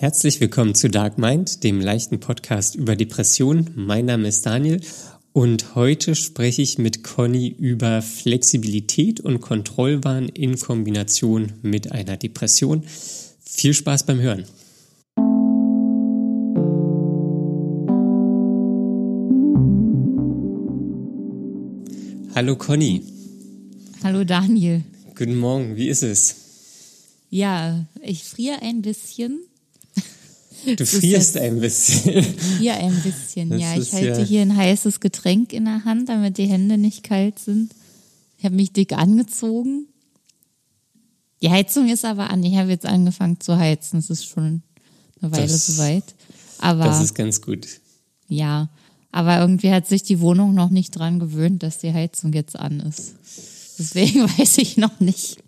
Herzlich willkommen zu Dark Mind, dem leichten Podcast über Depressionen. Mein Name ist Daniel und heute spreche ich mit Conny über Flexibilität und Kontrollwahn in Kombination mit einer Depression. Viel Spaß beim Hören. Hallo Conny. Hallo Daniel. Guten Morgen, wie ist es? Ja, ich friere ein bisschen. Du frierst ein bisschen. Ja, ein bisschen, Das ja. Ich halte ja- hier ein heißes Getränk in der Hand, damit die Hände nicht kalt sind. Ich habe mich dick angezogen. Die Heizung ist aber an. Ich habe jetzt angefangen zu heizen. Es ist schon eine Weile Das- soweit. Aber Das ist ganz gut. ja, aber irgendwie hat sich die Wohnung noch nicht dran gewöhnt, dass die Heizung jetzt an ist. Deswegen weiß ich noch nicht,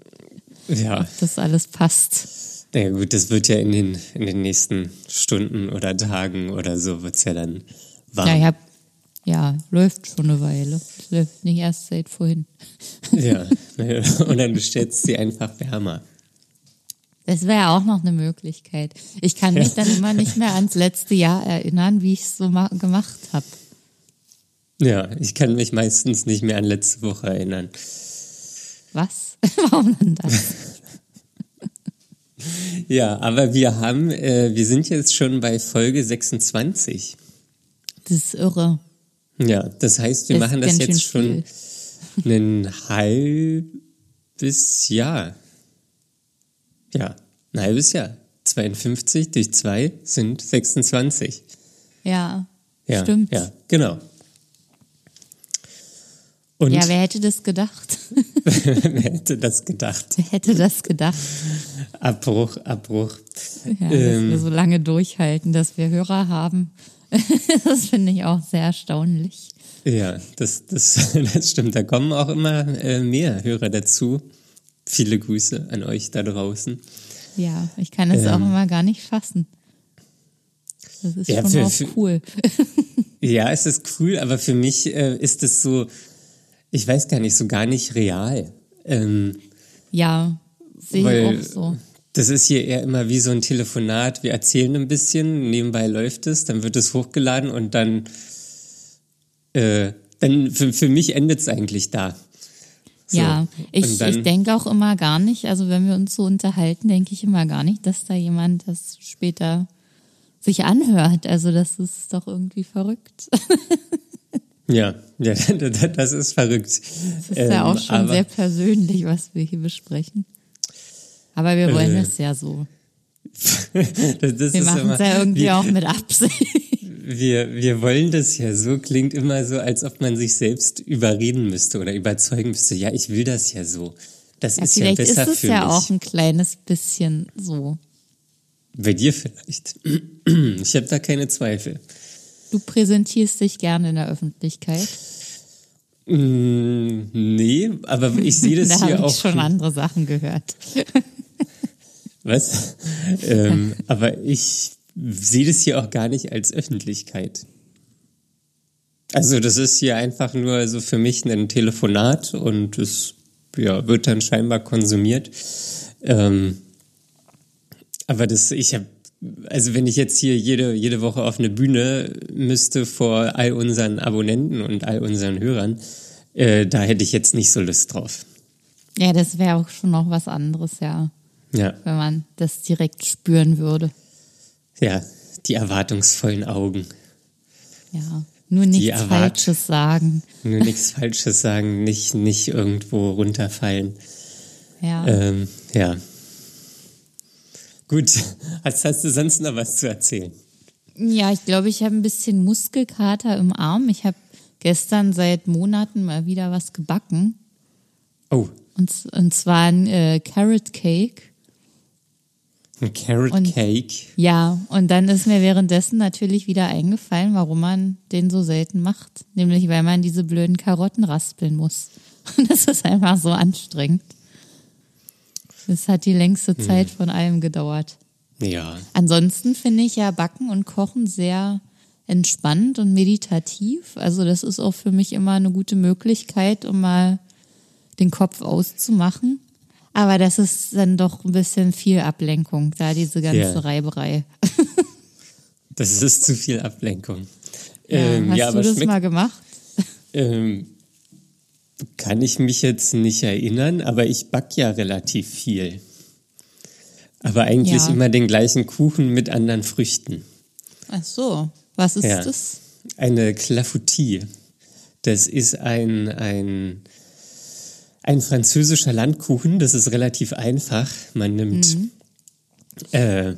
Ja, ob das alles passt. Na ja, gut, das wird ja in den, in den nächsten Stunden oder Tagen oder so wird's ja dann warm. Ja, ich hab, ja, läuft schon eine Weile. Es läuft nicht erst seit vorhin. Ja, und dann stellst du sie einfach wärmer. Das wäre auch noch eine Möglichkeit. Ich kann mich dann immer nicht mehr ans letzte Jahr erinnern, wie ich es so ma- gemacht habe. Ja, ich kann mich meistens nicht mehr an letzte Woche erinnern. Was? Warum denn das? Ja, aber wir haben, äh, wir sind jetzt schon bei Folge 26. Das ist irre. Ja, das heißt, wir Das machen das jetzt schon ein halbes Jahr. Ja, ein halbes Jahr. 52 durch 2 sind 26. Ja, Ja, stimmt. Ja, genau. Und Ja, wer hätte das gedacht? wer hätte das gedacht? Wer hätte das gedacht? Abbruch, Abbruch. Ja, dass Ähm. wir so lange durchhalten, dass wir Hörer haben. Das finde ich auch sehr erstaunlich. Ja, das, das, das stimmt. Da kommen auch immer äh, mehr Hörer dazu. Viele Grüße an euch da draußen. Ja, ich kann es auch Ähm. immer gar nicht fassen. Das ist Ja, schon für- auch für- cool. Ja, es ist cool, aber für mich äh, ist es so, ich weiß gar nicht, so gar nicht real. Ähm, Ja, sehe ich auch so. das ist hier eher immer wie so ein Telefonat. Wir erzählen ein bisschen, nebenbei läuft es, dann wird es hochgeladen und dann, äh, dann für, für mich endet es eigentlich da. So. Ja, ich, dann- ich denke auch immer gar nicht, also wenn wir uns so unterhalten, denke ich immer gar nicht, dass da jemand das später sich anhört. Also das ist doch irgendwie verrückt. Ja, ja, das ist verrückt. Das ist ja auch schon sehr persönlich, was wir hier besprechen. Aber wir wollen Äh, es ja so. Wir ist machen es ja irgendwie wir, auch mit Absicht. Wir, wir wollen das ja so, klingt immer so, als ob man sich selbst überreden müsste oder überzeugen müsste. Ja, ich will das ja so. Das Ja, ist ja vielleicht ist besser es für ja mich. auch ein kleines bisschen so. Bei dir vielleicht. Ich habe da keine Zweifel. Du präsentierst dich gerne in der Öffentlichkeit. Mm, nee, aber ich sehe das da hier habe auch. ich schon andere Sachen gehört. Was? ähm, aber ich sehe das hier auch gar nicht als Öffentlichkeit. Also das ist hier einfach nur so für mich ein Telefonat und es ja, wird dann scheinbar konsumiert. Ähm, aber das, ich habe, also wenn ich jetzt hier jede, jede Woche auf eine Bühne müsste vor all unseren Abonnenten und all unseren Hörern, äh, da hätte ich jetzt nicht so Lust drauf. Ja, das wäre auch schon noch was anderes, ja, Ja, wenn man das direkt spüren würde. ja, die erwartungsvollen Augen. Ja, nur nichts Falsches sagen. Nur nichts Falsches sagen, nicht, nicht irgendwo runterfallen. Ja. Ähm, ja. Gut, hast, hast du sonst noch was zu erzählen? Ja, ich glaube, ich habe ein bisschen Muskelkater im Arm. Ich habe gestern seit Monaten mal wieder was gebacken. Oh, Und, und zwar ein äh, Carrot Cake. ein Carrot Und- Cake. Ja, und dann ist mir währenddessen natürlich wieder eingefallen, warum man den so selten macht. Nämlich, weil man diese blöden Karotten raspeln muss. Und das ist einfach so anstrengend. Das hat die längste Zeit von allem gedauert. Ja, Ansonsten finde ich ja Backen und Kochen sehr entspannt und meditativ. Also das ist auch für mich immer eine gute Möglichkeit, um mal den Kopf auszumachen. Aber das ist dann doch ein bisschen viel Ablenkung, da diese ganze Ja. Reiberei. Das ist zu viel Ablenkung. Ja, Ähm, hast ja, du das mal gemacht? ähm, kann ich mich jetzt nicht erinnern, aber ich back ja relativ viel. Aber eigentlich Ja. immer den gleichen Kuchen mit anderen Früchten. Ach so, was ist Ja. das? Eine Clafoutie. Das ist ein, ein, ein französischer Landkuchen. Das ist relativ einfach. Man nimmt äh,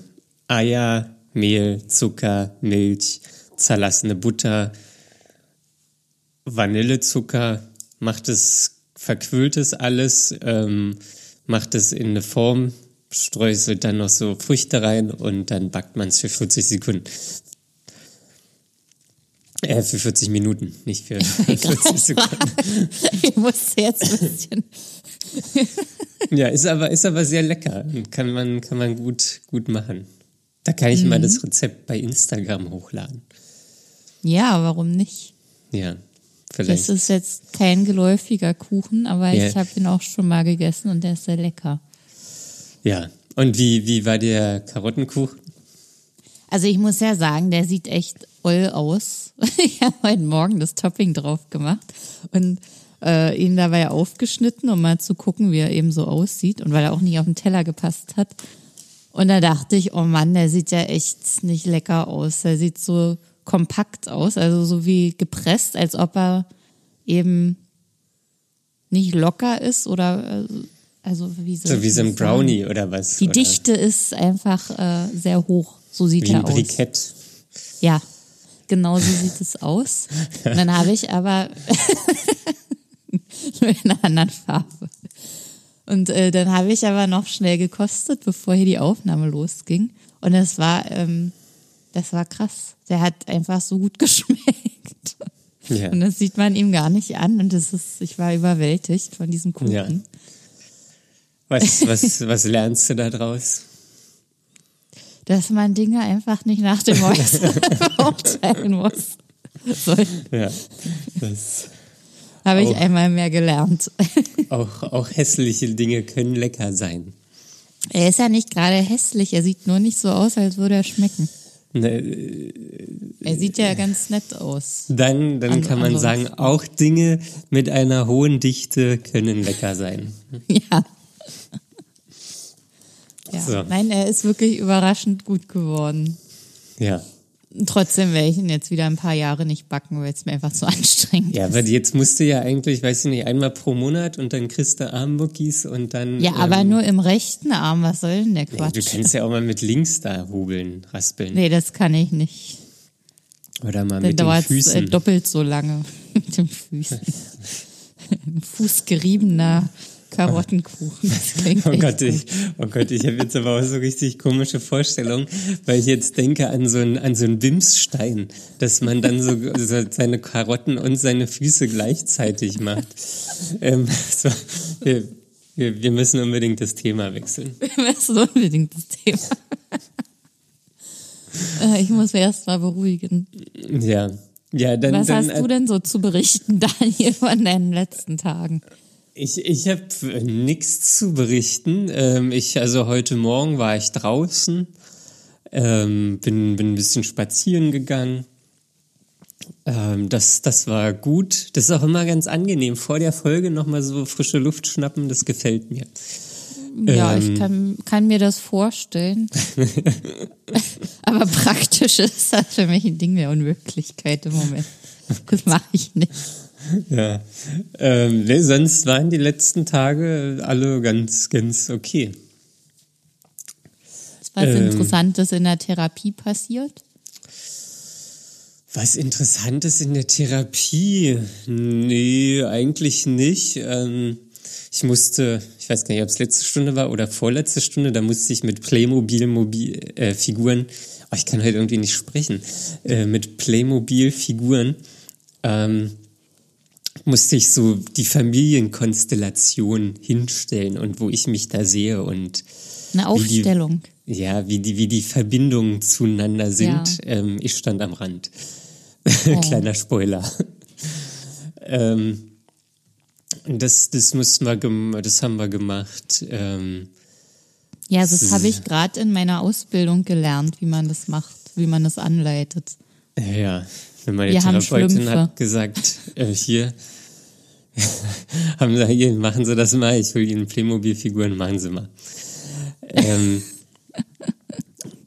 Eier, Mehl, Zucker, Milch, zerlassene Butter, Vanillezucker, macht es, verquüllt es alles, ähm, macht es in eine Form, streuselt dann noch so Früchte rein und dann backt man es für 40 Sekunden. Äh, für 40 Minuten, nicht für 40 Sekunden. ich muss jetzt ein bisschen. Ja, ist aber, ist aber sehr lecker. Kann man, kann man gut, gut machen. Da kann ich mal Mhm. das Rezept bei Instagram hochladen. Ja, warum nicht? Ja, Das vielleicht. ist jetzt kein geläufiger Kuchen, aber Ja. ich habe ihn auch schon mal gegessen und der ist sehr lecker. Ja. Und wie, wie war der Karottenkuchen? Also ich muss ja sagen, der sieht echt oll aus. Ich habe heute Morgen das Topping drauf gemacht und äh, ihn dabei aufgeschnitten, um mal zu gucken, wie er eben so aussieht und weil er auch nicht auf den Teller gepasst hat. Und da dachte ich, oh Mann, der sieht ja echt nicht lecker aus. Der sieht so kompakt aus, also so wie gepresst, als ob er eben nicht locker ist oder äh, also wie So ich wie so ein? Brownie oder was? Die oder Dichte ist einfach äh, sehr hoch. So sieht Wie er ein aus. Brikett. Ja, genau so sieht es aus. Und dann habe ich aber nur in einer anderen Farbe. Und äh, dann habe ich aber noch schnell gekostet, bevor hier die Aufnahme losging. Und das war, ähm, das war krass. Der hat einfach so gut geschmeckt. Ja. Und das sieht man ihm gar nicht an. Und das ist, ich war überwältigt von diesem Kuchen. Ja. Was, was, was lernst du da draus? Dass man Dinge einfach nicht nach dem Äußeren beurteilen muss. So, Ja. Das, habe ich Auch. einmal mehr gelernt. auch, auch hässliche Dinge können lecker sein. Er ist ja nicht gerade hässlich, er sieht nur nicht so aus, als würde er schmecken. Ne, Er sieht ja ganz nett aus. Dann, dann An- kann man sagen, auch Dinge mit einer hohen Dichte können lecker sein. Ja. ja. So. Nein, er ist wirklich überraschend gut geworden. Ja. Trotzdem werde ich ihn jetzt wieder ein paar Jahre nicht backen, weil es mir einfach zu anstrengend Ja, ist. aber jetzt musst du ja eigentlich, weiß ich nicht, einmal pro Monat und dann kriegst du Armmuckis und dann. Ja, aber ähm, nur im rechten Arm, was soll denn der nee, Quatsch? Du kannst ja auch mal mit links da hobeln, raspeln. nee, das kann ich nicht. Oder mal Dann mit den dauert es äh, Füßen. doppelt so lange mit den Füßen. Fußgeriebener Karottenkuchen. Das klingt Oh Gott, ich, oh Gott, ich habe jetzt aber auch so richtig komische Vorstellungen, weil ich jetzt denke an so einen, an so einen Bimsstein, dass man dann so, so seine Karotten und seine Füße gleichzeitig macht. Ähm, so, wir, wir, wir müssen unbedingt das Thema wechseln. Das ist unbedingt das Thema. Äh, ich muss mich erst mal beruhigen. Ja. Ja, dann, Was dann hast du denn so zu berichten, Daniel, von deinen letzten Tagen? Ich, ich habe nichts zu berichten. Ähm, ich, also heute Morgen war ich draußen, ähm, bin, bin ein bisschen spazieren gegangen. Ähm, das, das war gut. Das ist auch immer ganz angenehm. Vor der Folge nochmal so frische Luft schnappen, das gefällt mir. Ja, Ähm. ich kann, kann mir das vorstellen. Aber praktisch ist das für mich ein Ding der Unmöglichkeit im Moment. Das mache ich nicht. Ja. Ähm, nee, sonst waren die letzten Tage alle ganz, ganz okay. Ist was Ähm. Interessantes in der Therapie passiert? Was Interessantes in der Therapie? Nee, eigentlich nicht. Ähm, ich musste, ich weiß gar nicht, ob es letzte Stunde war oder vorletzte Stunde, da musste ich mit Playmobil Mobil, äh, oh, ich kann heute irgendwie nicht sprechen, äh, mit Playmobil Figuren ähm, musste ich so die Familienkonstellation hinstellen und wo ich mich da sehe und Eine wie Aufstellung. Die, ja, wie die, wie die Verbindungen zueinander sind. Ja. Ähm, ich stand am Rand. Oh. Kleiner Spoiler. ähm, Das, das mussten wir, das haben wir gemacht. Ähm, Ja, das habe ich gerade in meiner Ausbildung gelernt, wie man das macht, wie man das anleitet. ja, meine Wir Therapeutin hat gesagt, äh, hier, haben sie, hier, machen Sie das mal, ich will Ihnen Playmobil-Figuren, machen Sie mal. ähm,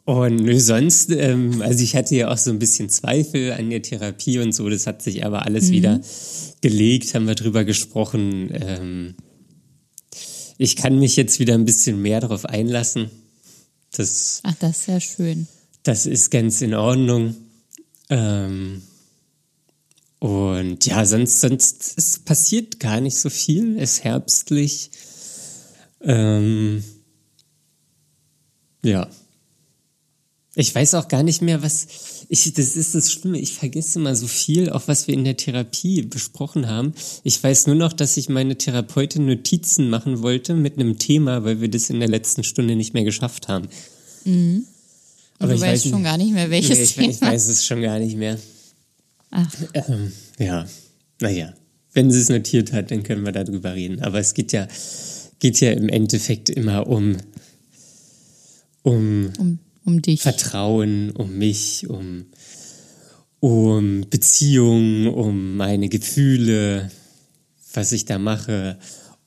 und nö, sonst, ähm, also ich hatte ja auch so ein bisschen Zweifel an der Therapie und so, das hat sich aber alles wieder gelegt, haben wir drüber gesprochen. Ähm, ich kann mich jetzt wieder ein bisschen mehr darauf einlassen. Das, Ach, das ist ja schön. das ist ganz in Ordnung. Ähm, und ja, sonst, sonst es passiert gar nicht so viel. Es ist herbstlich. Ähm, ja. Ich weiß auch gar nicht mehr, was ich, das ist das Schlimme. Ich vergesse mal so viel, auch was wir in der Therapie besprochen haben. Ich weiß nur noch, dass ich meine Therapeutin Notizen machen wollte mit einem Thema, weil wir das in der letzten Stunde nicht mehr geschafft haben. Und Aber du ich weißt weiß schon gar nicht mehr, welches Nee, ich, Thema. ich weiß es schon gar nicht mehr. Ach, Ähm, ja, naja. Wenn sie es notiert hat, dann können wir darüber reden. Aber es geht ja, geht ja im Endeffekt immer um, um um, um dich. Vertrauen, um mich, um, um Beziehungen, um meine Gefühle, was ich da mache.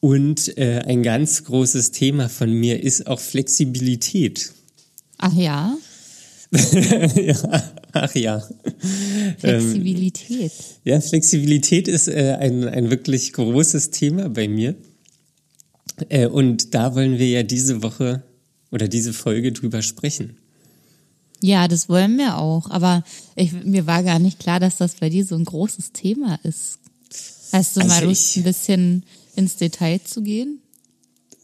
Und äh, ein ganz großes Thema von mir ist auch Flexibilität. Ach ja, ja, ach ja. Ähm, Flexibilität. Ja, Flexibilität ist äh, ein, ein wirklich großes Thema bei mir. Äh, und da wollen wir ja diese Woche oder diese Folge drüber sprechen. Ja, das wollen wir auch. Aber ich, mir war gar nicht klar, dass das bei dir so ein großes Thema ist. Hast du Also mal Lust, ein bisschen ins Detail zu gehen?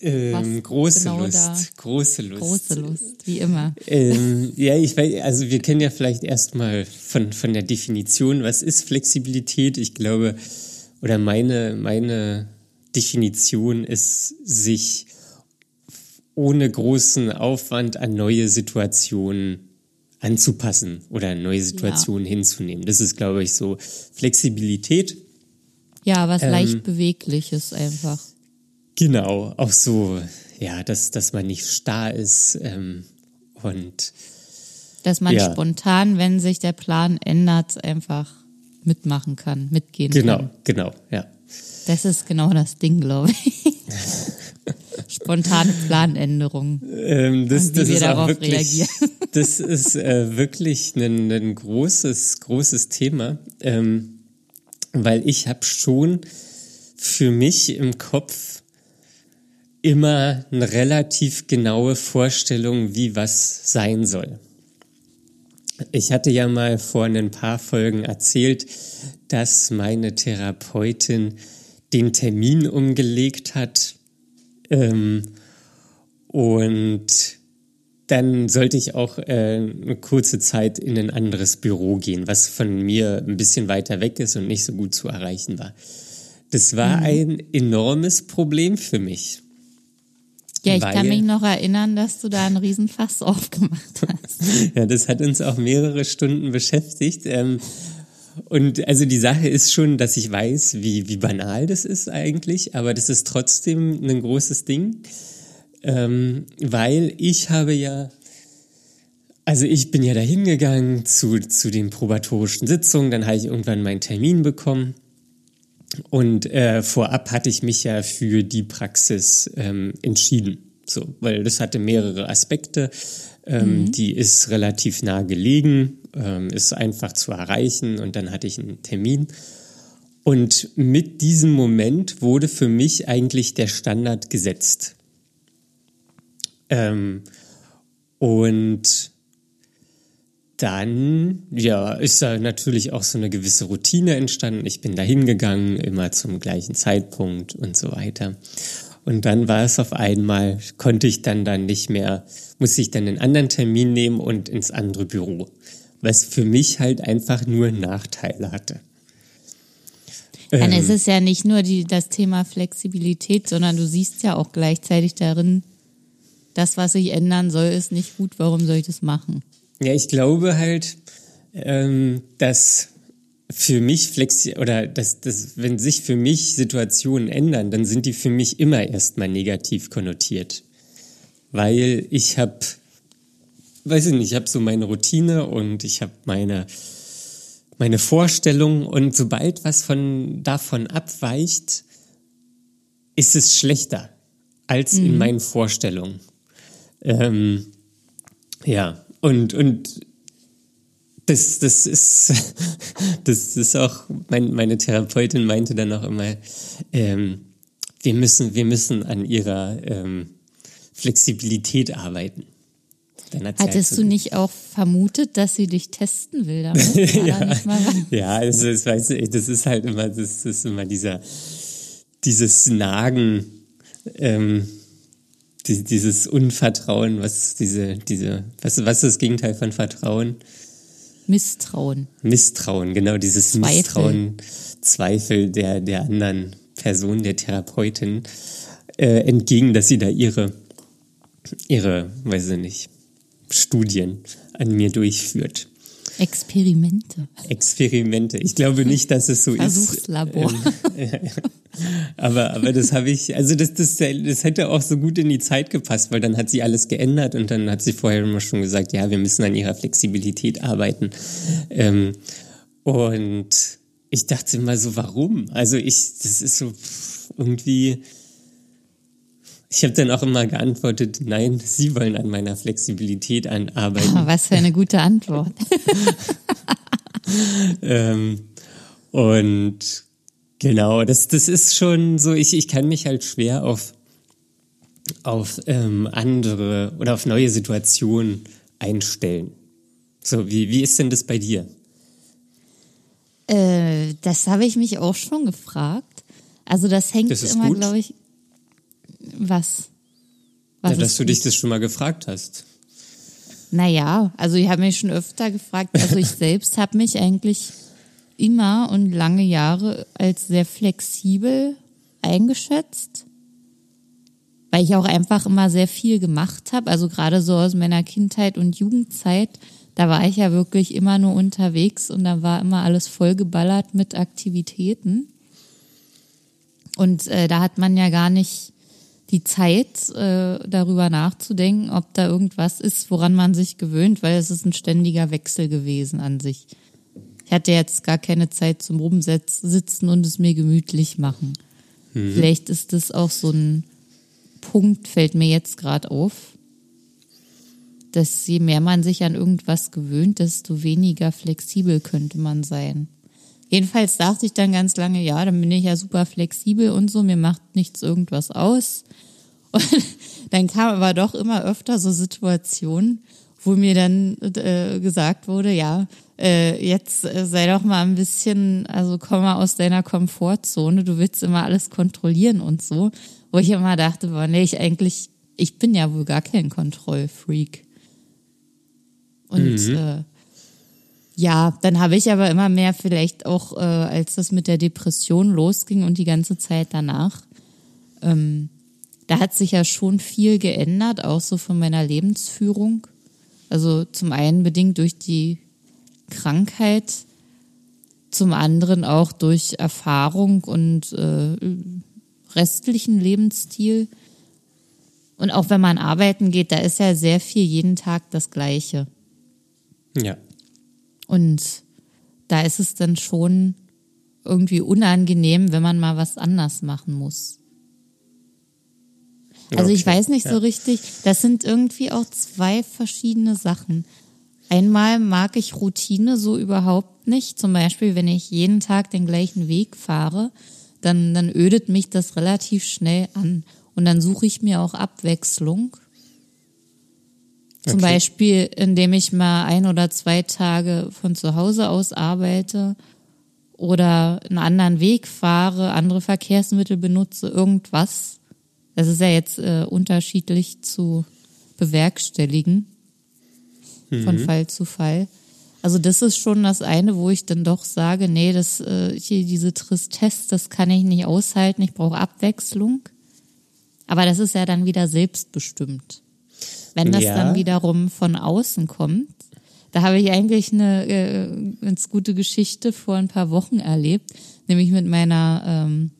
Ähm, große genau Lust, da? große Lust. Große Lust, wie immer. Ähm, ja, ich weiß, also wir können ja vielleicht erstmal von, von der Definition, was ist Flexibilität? Ich glaube, oder meine, meine Definition ist, sich ohne großen Aufwand an neue Situationen anzupassen oder neue Situationen hinzunehmen. Das ist, glaube ich, so Flexibilität. Ja, was Ähm, leicht Bewegliches einfach. Genau, auch so, ja, dass, dass man nicht starr ist ähm, und Dass man Ja. spontan, wenn sich der Plan ändert, einfach mitmachen kann, mitgehen genau, kann. genau, ja. Das ist genau das Ding, glaube ich. Spontane Planänderung. Ähm, das, das wir ist auch darauf wirklich, reagieren. das ist äh, wirklich ein, ein großes, großes Thema, ähm, weil ich habe schon für mich im Kopf immer eine relativ genaue Vorstellung, wie was sein soll. Ich hatte ja mal vor ein paar Folgen erzählt, dass meine Therapeutin den Termin umgelegt hat ähm, und dann sollte ich auch äh, eine kurze Zeit in ein anderes Büro gehen, was von mir ein bisschen weiter weg ist und nicht so gut zu erreichen war. Das war ein enormes Problem für mich. Ja, ich Weil- kann mich noch erinnern, dass du da einen Riesenfass aufgemacht hast. Ja, das hat uns auch mehrere Stunden beschäftigt. Ähm, und also die Sache ist schon, dass ich weiß, wie, wie banal das ist eigentlich, aber das ist trotzdem ein großes Ding, ähm, weil ich habe ja, also ich bin ja da hingegangen zu, zu den probatorischen Sitzungen, dann habe ich irgendwann meinen Termin bekommen. Und äh, vorab hatte ich mich ja für die Praxis ähm, entschieden. So, weil das hatte mehrere Aspekte. Ähm, Die ist relativ nah gelegen, ähm, ist einfach zu erreichen und dann hatte ich einen Termin. Und mit diesem Moment wurde für mich eigentlich der Standard gesetzt. Ähm, und dann, ja, ist da natürlich auch so eine gewisse Routine entstanden. Ich bin da hingegangen, immer zum gleichen Zeitpunkt und so weiter. Und dann war es auf einmal, konnte ich dann dann nicht mehr, musste ich dann einen anderen Termin nehmen und ins andere Büro. Was für mich halt einfach nur Nachteile hatte. Dann Ähm. ist es ja nicht nur die, das Thema Flexibilität, sondern du siehst ja auch gleichzeitig darin, das, was sich ändern soll, ist nicht gut. Warum soll ich das machen? Ja, ich glaube halt, ähm, dass für mich flexi oder das, das, wenn sich für mich Situationen ändern, dann sind die für mich immer erstmal negativ konnotiert. Weil ich habe, weiß ich nicht, ich habe so meine Routine und ich habe meine, meine Vorstellung und sobald was von davon abweicht, ist es schlechter als mhm. in meinen Vorstellungen. Ähm, ja, und, und das, das ist, das ist auch, mein, meine Therapeutin meinte dann auch immer, ähm, wir müssen, wir müssen an ihrer ähm, Flexibilität arbeiten. Hattest halt du nicht auch vermutet, dass sie dich testen will damit? ja, ja also das, weißt du, das ist halt immer, das ist immer dieser, dieses Nagen, ähm, die, dieses Unvertrauen, was diese, diese, was, was ist das Gegenteil von Vertrauen? Misstrauen. Misstrauen, genau, dieses Zweifel. Misstrauen, Zweifel der, der anderen Person, der Therapeutin, äh, entgegen, dass sie da ihre, ihre, weiß ich nicht, Studien an mir durchführt. Experimente. Experimente. Ich glaube nicht, dass es so Versuchslabor. ist. Versuchslabor. aber, aber das habe ich, also das, das, das hätte auch so gut in die Zeit gepasst, weil dann hat sie alles geändert und dann hat sie vorher immer schon gesagt, ja, wir müssen an ihrer Flexibilität arbeiten. Ähm, und ich dachte immer so, warum? Also ich, das ist so irgendwie, ich habe dann auch immer geantwortet, nein, Sie wollen an meiner Flexibilität arbeiten. Was für eine gute Antwort. ähm, und genau, das, das ist schon so, ich, ich kann mich halt schwer auf, auf ähm, andere oder auf neue Situationen einstellen. So, wie, wie ist denn das bei dir? Äh, das habe ich mich auch schon gefragt. Also das hängt das immer, glaube ich, was? Was ja, dass du dich das schon mal gefragt hast. Naja, also ich habe mich schon öfter gefragt, also ich selbst habe mich eigentlich immer und lange Jahre als sehr flexibel eingeschätzt, weil ich auch einfach immer sehr viel gemacht habe, also gerade so aus meiner Kindheit und Jugendzeit, da war ich ja wirklich immer nur unterwegs und da war immer alles vollgeballert mit Aktivitäten. Und äh, da hat man ja gar nicht die Zeit, äh, darüber nachzudenken, ob da irgendwas ist, woran man sich gewöhnt, weil es ist ein ständiger Wechsel gewesen an sich. Ich hatte jetzt gar keine Zeit zum Rumsitzen und es mir gemütlich machen. Mhm. Vielleicht ist das auch so ein Punkt, fällt mir jetzt gerade auf, dass je mehr man sich an irgendwas gewöhnt, desto weniger flexibel könnte man sein. Jedenfalls dachte ich dann ganz lange, ja, dann bin ich ja super flexibel und so, mir macht nichts irgendwas aus. Und dann kam aber doch immer öfter so Situationen, wo mir dann äh, gesagt wurde, ja, äh, jetzt äh, sei doch mal ein bisschen, also komm mal aus deiner Komfortzone, du willst immer alles kontrollieren und so. Wo ich immer dachte, boah, nee, ich eigentlich, ich bin ja wohl gar kein Kontrollfreak. Und mhm. äh, ja, dann habe ich aber immer mehr vielleicht auch, äh, als das mit der Depression losging und die ganze Zeit danach, ähm, da hat sich ja schon viel geändert, auch so von meiner Lebensführung. Also zum einen bedingt durch die Krankheit, zum anderen auch durch Erfahrung und äh, restlichen Lebensstil. Und auch wenn man arbeiten geht, da ist ja sehr viel jeden Tag das Gleiche. Ja. Und da ist es dann schon irgendwie unangenehm, wenn man mal was anders machen muss. Also okay. ich weiß nicht ja. so richtig, das sind irgendwie auch zwei verschiedene Sachen. Einmal mag ich Routine so überhaupt nicht. Zum Beispiel, wenn ich jeden Tag den gleichen Weg fahre, dann, dann ödet mich das relativ schnell an. Und dann suche ich mir auch Abwechslung. Zum okay. Beispiel, indem ich mal ein oder zwei Tage von zu Hause aus arbeite oder einen anderen Weg fahre, andere Verkehrsmittel benutze, irgendwas. Das ist ja jetzt äh, unterschiedlich zu bewerkstelligen mhm. von Fall zu Fall. Also das ist schon das eine, wo ich dann doch sage, nee, das äh, hier diese Tristesse, das kann ich nicht aushalten, ich brauche Abwechslung. Aber das ist ja dann wieder selbstbestimmt. Wenn das ja. dann wiederum von außen kommt, Da habe ich eigentlich eine äh, ganz gute Geschichte vor ein paar Wochen erlebt, nämlich mit meiner, ähm,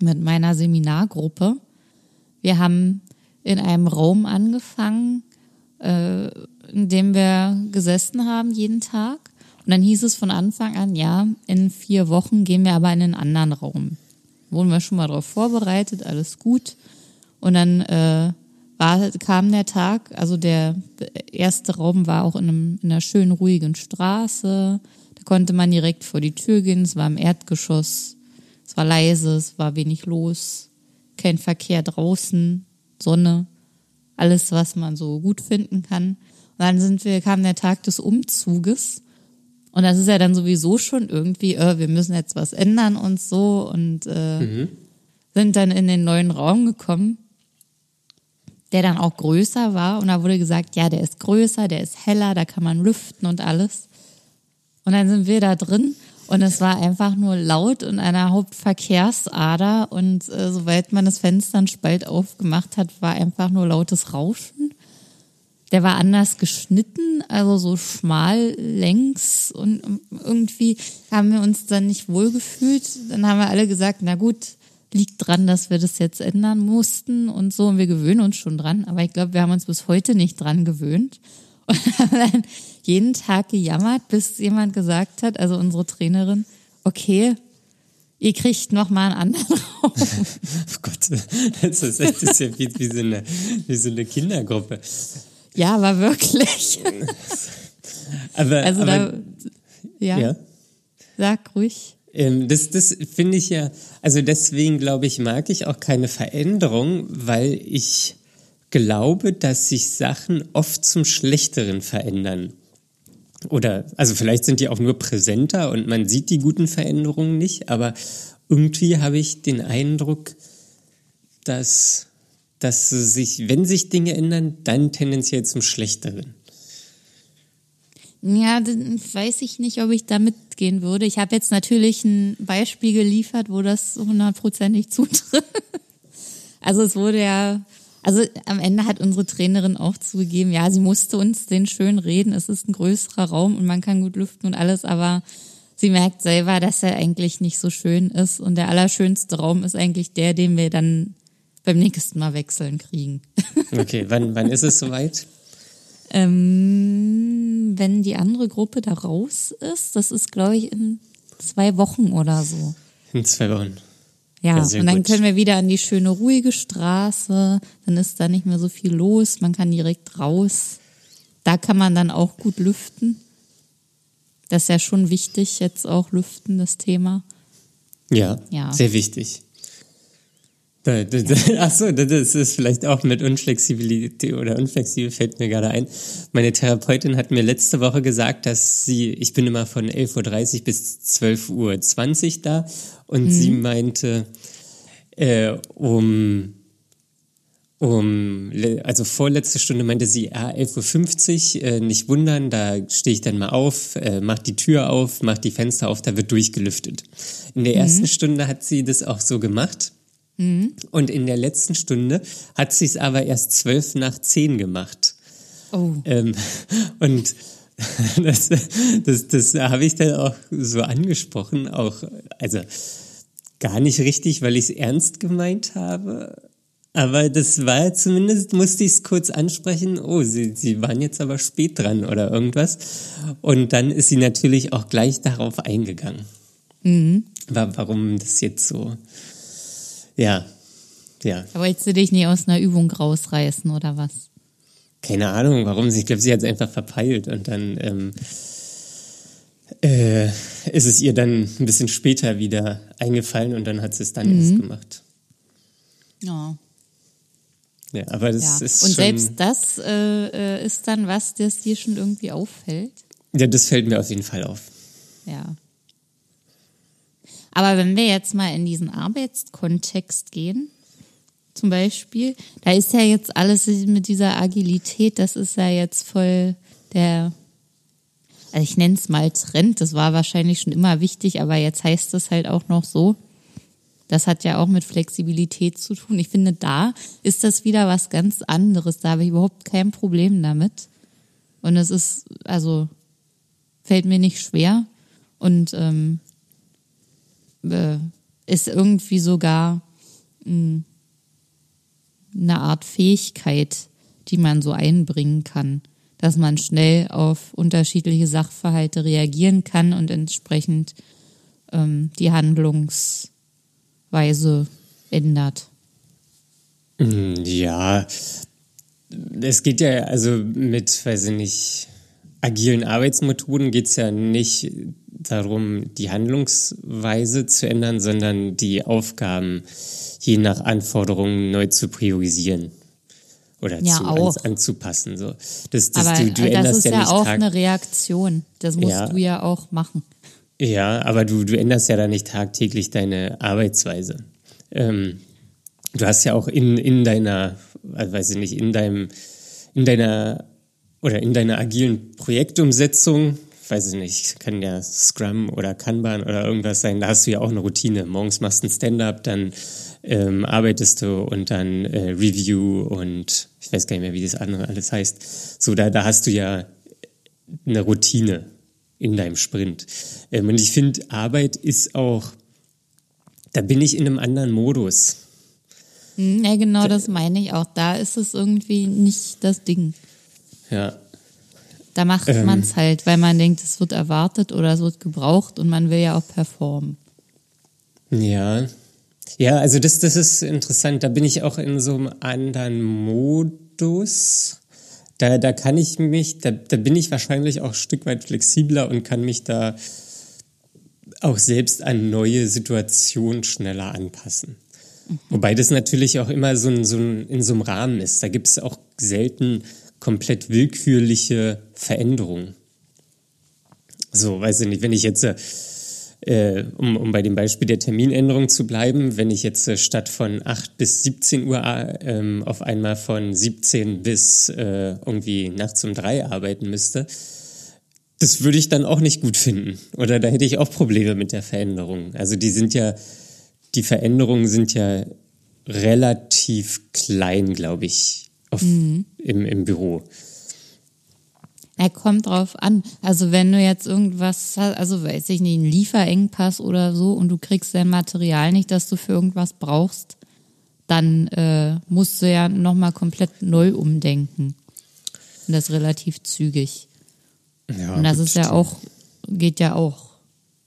mit meiner Seminargruppe. Wir haben in einem Raum angefangen, äh, in dem wir gesessen haben jeden Tag. Und dann hieß es von Anfang an, ja, in vier Wochen gehen wir aber in einen anderen Raum. Wurden wir schon mal darauf vorbereitet, alles gut. Und dann äh, war, kam der Tag, also der erste Raum war auch in, einem, in einer schönen, ruhigen Straße. Da konnte man direkt vor die Tür gehen. Es war im Erdgeschoss. Es war leise, es war wenig los. Kein Verkehr draußen, Sonne. Alles, was man so gut finden kann. Und dann sind wir, kam der Tag des Umzuges. Und das ist ja dann sowieso schon irgendwie, äh, wir müssen jetzt was ändern und so. Und äh, mhm. sind dann in den neuen Raum gekommen der dann auch größer war. Und da wurde gesagt, ja, der ist größer, der ist heller, da kann man lüften und alles. Und dann sind wir da drin und es war einfach nur laut und einer Hauptverkehrsader. Und äh, soweit man das Fenster einen Spalt aufgemacht hat, war einfach nur lautes Rauschen. Der war anders geschnitten, also so schmal längs und irgendwie haben wir uns dann nicht wohlgefühlt. Dann haben wir alle gesagt, na gut, liegt dran, dass wir das jetzt ändern mussten und so. Und wir gewöhnen uns schon dran. Aber ich glaube, wir haben uns bis heute nicht dran gewöhnt. Und haben dann jeden Tag gejammert, bis jemand gesagt hat, also unsere Trainerin, okay, ihr kriegt noch mal einen anderen Raum. oh Gott, das ist, das ist ja wie, wie, so eine, wie so eine Kindergruppe. Ja, aber wirklich. aber, also aber, da, ja, ja, sag ruhig. Ähm, das das finde ich ja, also deswegen glaube ich, mag ich auch keine Veränderung, weil ich glaube, dass sich Sachen oft zum Schlechteren verändern. Oder, also vielleicht sind die auch nur präsenter und man sieht die guten Veränderungen nicht, aber irgendwie habe ich den Eindruck, dass, dass sich, wenn sich Dinge ändern, dann tendenziell zum Schlechteren. Ja, dann weiß ich nicht, ob ich da mitgehen würde. Ich habe jetzt natürlich ein Beispiel geliefert, wo das hundertprozentig zutrifft. Also es wurde ja, also am Ende hat unsere Trainerin auch zugegeben, ja, sie musste uns den schön reden. Es ist ein größerer Raum und man kann gut lüften und alles, aber sie merkt selber, dass er eigentlich nicht so schön ist. Und der allerschönste Raum ist eigentlich der, den wir dann beim nächsten Mal wechseln kriegen. Okay, wann, wann ist es soweit? Ähm, wenn die andere Gruppe da raus ist, das ist, glaube ich, in zwei Wochen oder so. In zwei Wochen. Ja, ja und dann gut. können wir wieder an die schöne, ruhige Straße. Dann ist da nicht mehr so viel los. Man kann direkt raus. Da kann man dann auch gut lüften. Das ist ja schon wichtig, jetzt auch lüften, das Thema. Ja, ja. sehr wichtig. Achso, das ist vielleicht auch mit Unflexibilität oder unflexibel fällt mir gerade ein. Meine Therapeutin hat mir letzte Woche gesagt, dass sie, ich bin immer von 11.30 Uhr bis 12.20 Uhr da und mhm. sie meinte, äh, um, um, also vorletzte Stunde meinte sie, ah, 11.50 Uhr, äh, nicht wundern, da stehe ich dann mal auf, äh, mach die Tür auf, mach die Fenster auf, da wird durchgelüftet. In der mhm. ersten Stunde hat sie das auch so gemacht Mhm. Und in der letzten Stunde hat sie es aber erst zwölf nach zehn gemacht. Oh. Ähm, und das, das, das habe ich dann auch so angesprochen, auch, also gar nicht richtig, weil ich es ernst gemeint habe. Aber das war zumindest, musste ich es kurz ansprechen, oh, sie, sie waren jetzt aber spät dran oder irgendwas. Und dann ist sie natürlich auch gleich darauf eingegangen. Mhm. Warum das jetzt so ja, ja. Aber jetzt du dich nie aus einer Übung rausreißen oder was? Keine Ahnung, warum. Ich glaube, sie hat es einfach verpeilt und dann ähm, äh, ist es ihr dann ein bisschen später wieder eingefallen und dann hat sie es dann mhm. erst gemacht. Ja. Ja, aber das ja. ist Und schon, selbst das äh, äh, ist dann was, das dir schon irgendwie auffällt? Ja, das fällt mir auf jeden Fall auf. Ja. Aber wenn wir jetzt mal in diesen Arbeitskontext gehen, zum Beispiel, da ist ja jetzt alles mit dieser Agilität, das ist ja jetzt voll der, also ich nenne es mal Trend, das war wahrscheinlich schon immer wichtig, aber jetzt heißt es halt auch noch so. Das hat ja auch mit Flexibilität zu tun. Ich finde, da ist das wieder was ganz anderes. Da habe ich überhaupt kein Problem damit. Und es ist, also, fällt mir nicht schwer und ähm, äh, ist irgendwie sogar mh, hm, eine Art Fähigkeit, die man so einbringen kann, dass man schnell auf unterschiedliche Sachverhalte reagieren kann und entsprechend ähm, die Handlungsweise ändert. Hm, ja, es geht ja also mit, weiß ich nicht, agilen Arbeitsmethoden geht es ja nicht darum, die Handlungsweise zu ändern, sondern die Aufgaben je nach Anforderungen neu zu priorisieren oder ja, zu auch. anzupassen. So. Das, das, aber du, du das ist ja, ja, auch Tag eine Reaktion. Das musst Ja. du ja auch machen. Ja, aber du, du änderst ja da nicht tagtäglich deine Arbeitsweise. Ähm, du hast ja auch in, in deiner, also weiß ich nicht, in deinem, in deiner oder in deiner agilen Projektumsetzung, weiß ich nicht, kann ja Scrum oder Kanban oder irgendwas sein, da hast du ja auch eine Routine. Morgens machst du ein Stand-up, dann ähm, arbeitest du und dann äh, Review und ich weiß gar nicht mehr, wie das andere alles heißt. So, da, da hast du ja eine Routine in deinem Sprint. Ähm, und ich finde, Arbeit ist auch, da bin ich in einem anderen Modus. Ja, genau das meine ich auch. Da ist es irgendwie nicht das Ding. Ja. Da macht Ähm. man es halt, weil man denkt, es wird erwartet oder es wird gebraucht und man will ja auch performen. Ja. Ja, also das, das ist interessant. Da bin ich auch in so einem anderen Modus. Da, da kann ich mich, da, da bin ich wahrscheinlich auch ein Stück weit flexibler und kann mich da auch selbst an neue Situationen schneller anpassen. Wobei das natürlich auch immer so, ein, so ein, in so einem Rahmen ist. Da gibt es auch selten komplett willkürliche Veränderungen. So, weiß ich nicht, wenn ich jetzt, äh, um, um bei dem Beispiel der Terminänderung zu bleiben, wenn ich jetzt äh, statt von 8 bis 17 Uhr äh, ähm, auf einmal von 17 bis äh, irgendwie nachts um drei arbeiten müsste, das würde ich dann auch nicht gut finden. Oder da hätte ich auch Probleme mit der Veränderung. Also die sind ja, die Veränderungen sind ja relativ klein, glaube ich, auf, im, im Büro. Er kommt drauf an. Also wenn du jetzt irgendwas hast, also weiß ich nicht, einen Lieferengpass oder so und du kriegst dein Material nicht, das du für irgendwas brauchst, dann äh, musst du ja nochmal komplett neu umdenken. Und das relativ zügig. Ja, Und das ist ja auch, geht ja auch.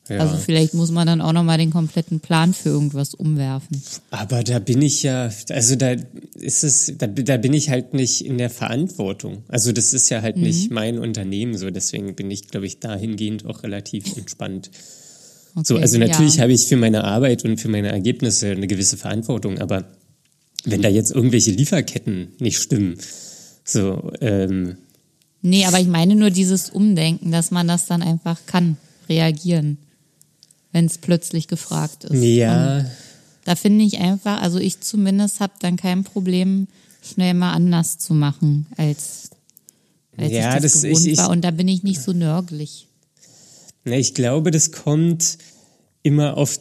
Ja. Also vielleicht muss man dann auch nochmal den kompletten Plan für irgendwas umwerfen. Aber da bin ich ja, also da ist es, da, da bin ich halt nicht in der Verantwortung. Also das ist ja halt nicht mein Unternehmen so, deswegen bin ich, glaube ich, dahingehend auch relativ entspannt. So, Okay, also natürlich ja. habe ich für meine Arbeit und für meine Ergebnisse eine gewisse Verantwortung, aber wenn da jetzt irgendwelche Lieferketten nicht stimmen, so, ähm, Nee, aber ich meine nur dieses Umdenken, dass man das dann einfach kann, reagieren, wenn es plötzlich gefragt ist. ja, Und da finde ich einfach, also ich zumindest habe dann kein Problem, schnell mal anders zu machen, als, als Ja, ich das, das- gewohnt ich- ich- war. Und da bin ich nicht so nörgelig. Na, ich glaube, das kommt immer auf,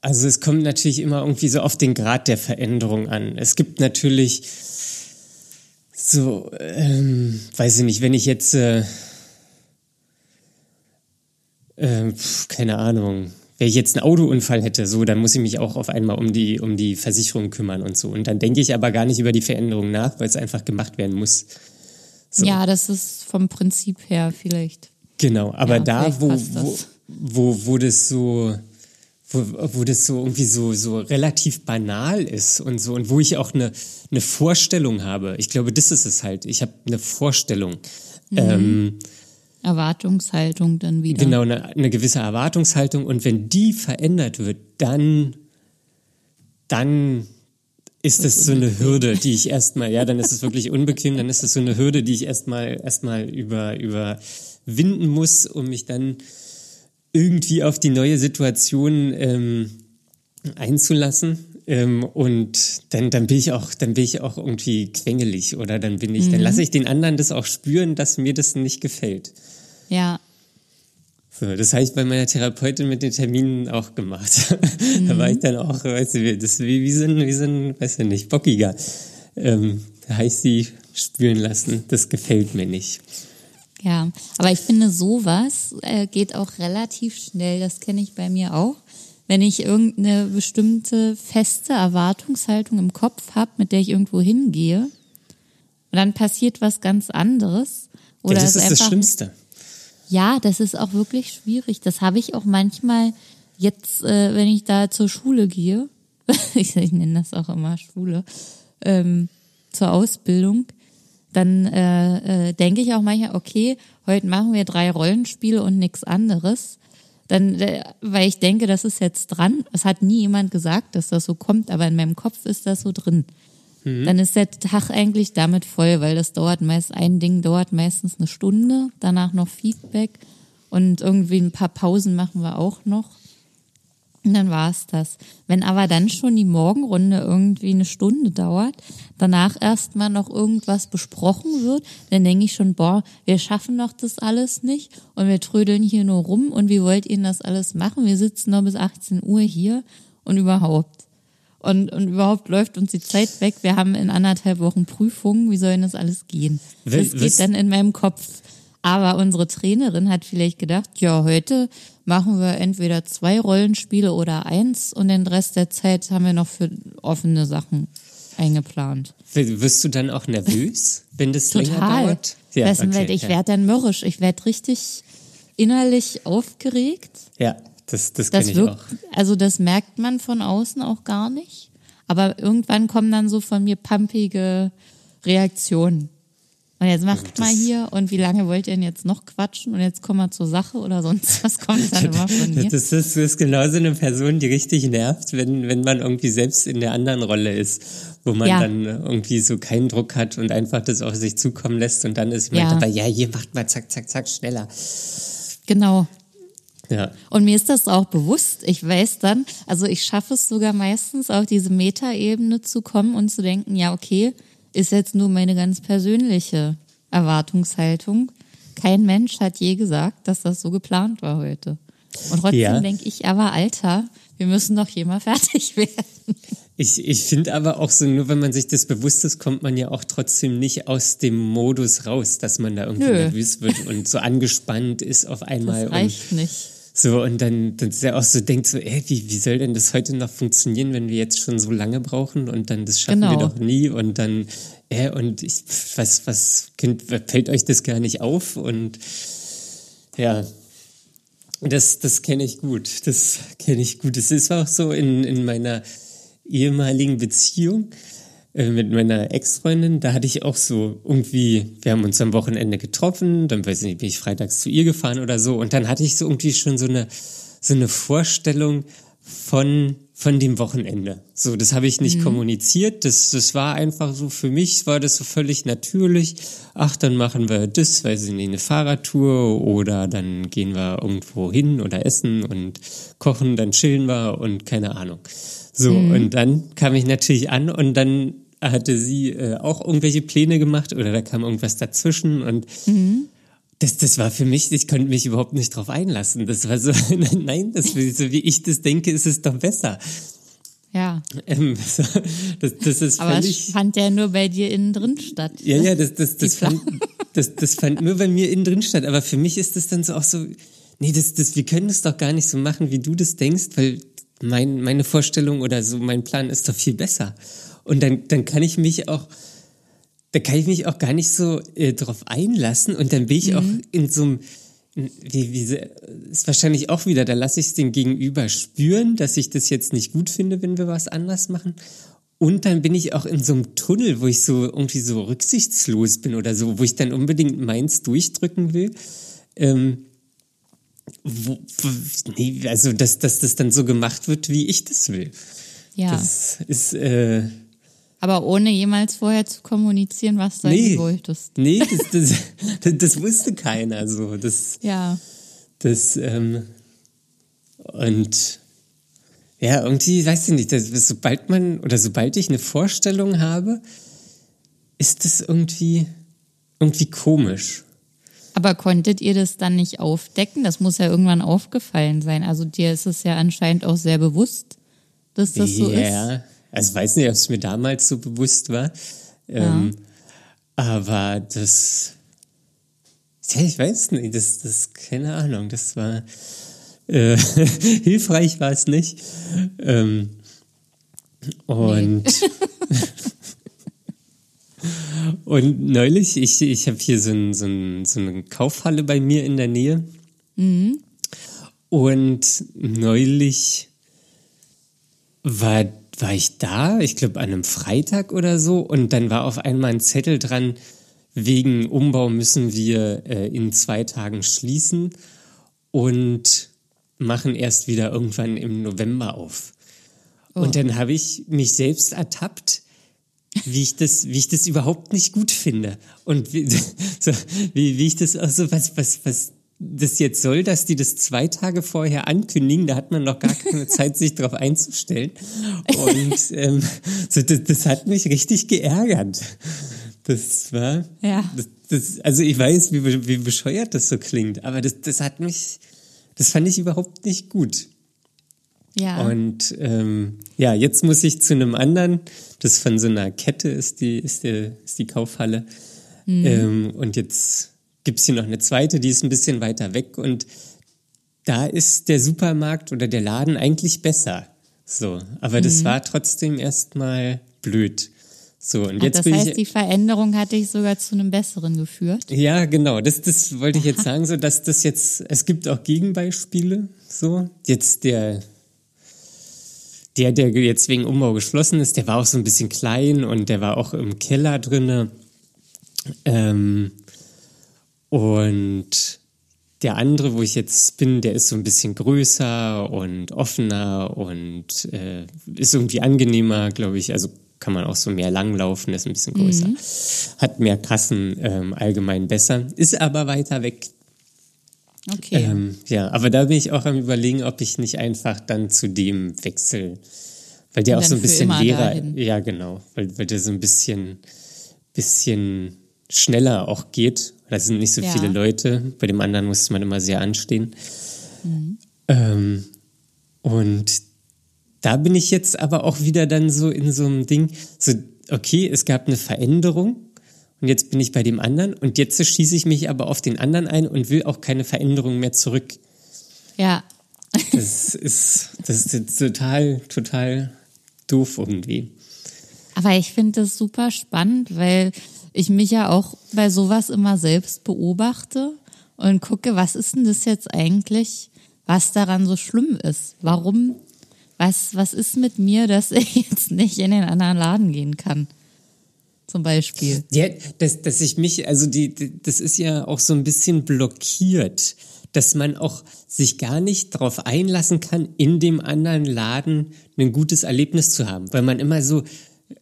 also es kommt natürlich immer irgendwie so auf den Grad der Veränderung an. Es gibt natürlich so, ähm, weiß ich nicht, wenn ich jetzt, äh, äh, keine Ahnung, wenn ich jetzt einen Autounfall hätte, so, dann muss ich mich auch auf einmal um die, um die Versicherung kümmern und so. Und dann denke ich aber gar nicht über die Veränderung nach, weil es einfach gemacht werden muss. So. Ja, das ist vom Prinzip her vielleicht. Genau, aber Ja, da, wo, wo, das. wo, wo das so, wo, wo das so irgendwie so, so relativ banal ist und so und wo ich auch eine, eine Vorstellung habe. Ich glaube, das ist es halt. Ich habe eine Vorstellung. Mhm. Ähm, Erwartungshaltung dann wieder. genau, eine, eine gewisse Erwartungshaltung und wenn die verändert wird, dann, dann ist es so eine Hürde, die ich erstmal, ja, dann ist es wirklich unbequem, dann ist es so eine Hürde, die ich erstmal erstmal über überwinden muss, um mich dann irgendwie auf die neue Situation ähm, einzulassen. Ähm, und dann, dann bin ich auch, dann bin ich auch irgendwie quengelig oder dann bin ich, dann lasse ich den anderen das auch spüren, dass mir das nicht gefällt. Ja, So, das habe ich bei meiner Therapeutin mit den Terminen auch gemacht. da war ich dann auch, weißt du, wie- das ist wie, wie ein, wie so ein, weiß ich nicht, bockiger. Ähm, da habe ich sie spüren lassen. Das gefällt mir nicht. Ja, aber ich finde, sowas äh, geht auch relativ schnell. Das kenne ich bei mir auch. Wenn ich irgendeine bestimmte feste Erwartungshaltung im Kopf habe, mit der ich irgendwo hingehe, dann passiert was ganz anderes. Oder ja, das es ist das Schlimmste. Ja, das ist auch wirklich schwierig. Das habe ich auch manchmal jetzt, äh, wenn ich da zur Schule gehe. ich, ich nenne das auch immer Schule. Ähm, zur Ausbildung. Dann äh, äh, denke ich auch manchmal, okay, heute machen wir drei Rollenspiele und nichts anderes. Dann, äh, weil ich denke, das ist jetzt dran. Es hat nie jemand gesagt, dass das so kommt, aber in meinem Kopf ist das so drin. Dann ist der Tag eigentlich damit voll, weil das dauert meist, ein Ding dauert meistens eine Stunde, danach noch Feedback und irgendwie ein paar Pausen machen wir auch noch. Und dann war es das. Wenn aber dann schon die Morgenrunde irgendwie eine Stunde dauert, danach erstmal noch irgendwas besprochen wird, dann denke ich schon, boah, wir schaffen doch das alles nicht und wir trödeln hier nur rum und wie wollt ihr denn das alles machen? Wir sitzen noch bis 18 Uhr hier und überhaupt. Und, und überhaupt läuft uns die Zeit weg. Wir haben in anderthalb Wochen Prüfungen. Wie soll denn das alles gehen? Will- Das geht dann in meinem Kopf. Aber unsere Trainerin hat vielleicht gedacht, ja, heute machen wir entweder zwei Rollenspiele oder eins und den Rest der Zeit haben wir noch für offene Sachen eingeplant. Wirst du dann auch nervös, wenn das länger Total. dauert? Dessen okay, ich ja. werde dann mürrisch. Ich werde richtig innerlich aufgeregt. Ja, das, das Das kenne ich wirkt, auch. also das merkt man von außen auch gar nicht. Aber irgendwann kommen dann so von mir pumpige Reaktionen. Und jetzt macht mal hier und wie lange wollt ihr denn jetzt noch quatschen und jetzt kommen wir zur Sache oder sonst was kommt dann immer von mir. Das ist, das ist genauso eine Person, die richtig nervt, wenn, wenn man irgendwie selbst in der anderen Rolle ist, wo man Ja. dann irgendwie so keinen Druck hat und einfach das auf sich zukommen lässt und dann ist jemand Ja. dabei, ja, hier macht mal zack, zack, zack, schneller. Genau. Ja. Und mir ist das auch bewusst. Ich weiß dann, also ich schaffe es sogar meistens auf diese Metaebene zu kommen und zu denken, ja, okay, ist jetzt nur meine ganz persönliche Erwartungshaltung. Kein Mensch hat je gesagt, dass das so geplant war heute. Und trotzdem Ja. denke ich, aber Alter, wir müssen doch hier mal fertig werden. Ich, ich finde aber auch so, nur wenn man sich das bewusst ist, kommt man ja auch trotzdem nicht aus dem Modus raus, dass man da irgendwie Nö. nervös wird und so angespannt ist auf einmal. Das reicht nicht. So, und dann, dann ist er auch so denkt so, ey, wie, wie soll denn das heute noch funktionieren, wenn wir jetzt schon so lange brauchen? Und dann das schaffen wir Genau. doch nie. Und dann, äh, und ich, was, was, könnt, fällt euch das gar nicht auf? Und ja, das, das kenne ich gut, das kenne ich gut. Es ist auch so in, in meiner ehemaligen Beziehung mit meiner Ex-Freundin, da hatte ich auch so irgendwie, wir haben uns am Wochenende getroffen, dann weiß ich nicht, bin ich freitags zu ihr gefahren oder so und dann hatte ich so irgendwie schon so eine, so eine Vorstellung von, von dem Wochenende. So, das habe ich nicht kommuniziert, das, das war einfach so, für mich war das so völlig natürlich. Ach, dann machen wir das, weiß ich nicht, eine Fahrradtour oder dann gehen wir irgendwo hin oder essen und kochen, dann chillen wir und keine Ahnung. So, und dann kam ich natürlich an und dann hatte sie äh, auch irgendwelche Pläne gemacht oder da kam irgendwas dazwischen und das, das war für mich, ich konnte mich überhaupt nicht drauf einlassen. Das war so, nein, das, so wie ich das denke, ist es doch besser. Ja. Ähm, so, das, das ist Aber es völlig. fand ja nur bei dir innen drin statt. Ja, ja, das, das, das, fand, das, das fand nur bei mir innen drin statt. Aber für mich ist das dann so auch so, nee, das, das, wir können das doch gar nicht so machen, wie du das denkst, weil mein, meine Vorstellung oder so mein Plan ist doch viel besser. Und dann, dann kann ich mich auch, da kann ich mich auch gar nicht so äh, drauf einlassen und dann bin ich auch in so einem, wie, wie, ist wahrscheinlich auch wieder, da lasse ich es den Gegenüber spüren, dass ich das jetzt nicht gut finde, wenn wir was anders machen. Und dann bin ich auch in so einem Tunnel, wo ich so irgendwie so rücksichtslos bin oder so, wo ich dann unbedingt meins durchdrücken will. Ähm, wo, nee, also dass, dass das dann so gemacht wird, wie ich das will. Ja. Das ist, äh, Aber ohne jemals vorher zu kommunizieren, was du Nee. wolltest. nee, das, das, das, das wusste keiner. So, das, Ja. Das, ähm, und ja, irgendwie, weiß ich nicht, das, sobald man oder sobald ich eine Vorstellung habe, ist das irgendwie, irgendwie komisch. Aber konntet ihr das dann nicht aufdecken? Das muss ja irgendwann aufgefallen sein. Also dir ist es ja anscheinend auch sehr bewusst, dass das so ist. ja, also weiß nicht, ob es mir damals so bewusst war. Ähm, Aber das, ja, ich weiß nicht, das, das, keine Ahnung, das war, äh, hilfreich war es nicht. Ähm, und, nee. und neulich, ich, ich habe hier so, ein, so, ein, so eine Kaufhalle bei mir in der Nähe. Mhm. Und neulich war, war ich da, ich glaube an einem Freitag oder so, und dann war auf einmal ein Zettel dran, wegen Umbau müssen wir äh, in zwei Tagen schließen und machen erst wieder irgendwann im November auf. Oh. Und dann habe ich mich selbst ertappt, wie ich das, wie ich das überhaupt nicht gut finde. Und wie, so, wie, wie ich das auch so, was, was, was das jetzt soll, dass die das zwei Tage vorher ankündigen, da hat man noch gar keine Zeit, sich darauf einzustellen. Und ähm, so, das, das hat mich richtig geärgert. Das war, ja. Das, das, also ich weiß, wie, wie bescheuert das so klingt, aber das, das hat mich, das fand ich überhaupt nicht gut. Ja. Und ähm, ja, jetzt muss ich zu einem anderen, das von so einer Kette ist die, ist die, ist die Kaufhalle. Mhm. Ähm, und jetzt gibt es hier noch eine zweite, die ist ein bisschen weiter weg und da ist der Supermarkt oder der Laden eigentlich besser. So, aber mhm. das war trotzdem erstmal blöd. So, und Ach, jetzt das bin heißt, ich, die Veränderung hat dich sogar zu einem besseren geführt? Ja, genau. Das, das wollte ich jetzt sagen, so dass das jetzt, es gibt auch Gegenbeispiele. So, jetzt der, der, der jetzt wegen Umbau geschlossen ist, der war auch so ein bisschen klein und der war auch im Keller drinne. Ähm, und der andere, wo ich jetzt bin, der ist so ein bisschen größer und offener und äh, ist irgendwie angenehmer, glaube ich. Also kann man auch so mehr langlaufen, ist ein bisschen größer. Mhm. Hat mehr Kassen, ähm, allgemein besser, ist aber weiter weg. Okay. Ähm, ja, aber da bin ich auch am überlegen, ob ich nicht einfach dann zu dem wechsle. Weil der auch so ein bisschen leerer, ja genau, weil, weil der so ein bisschen, bisschen schneller auch geht. Da sind nicht so ja. viele Leute. Bei dem anderen muss man immer sehr anstehen. Mhm. Ähm, und da bin ich jetzt aber auch wieder dann so in so einem Ding, so, okay, es gab eine Veränderung und jetzt bin ich bei dem anderen und jetzt schieße ich mich aber auf den anderen ein und will auch keine Veränderung mehr zurück. Ja. Das ist, das ist total, total doof irgendwie. Aber ich finde das super spannend, weil ich mich ja auch bei sowas immer selbst beobachte und gucke, was ist denn das jetzt eigentlich, was daran so schlimm ist? Warum, was, was ist mit mir, dass ich jetzt nicht in den anderen Laden gehen kann? Zum Beispiel. Ja, dass, dass ich mich, also die, das ist ja auch so ein bisschen blockiert, dass man auch sich gar nicht darauf einlassen kann, in dem anderen Laden ein gutes Erlebnis zu haben, weil man immer so,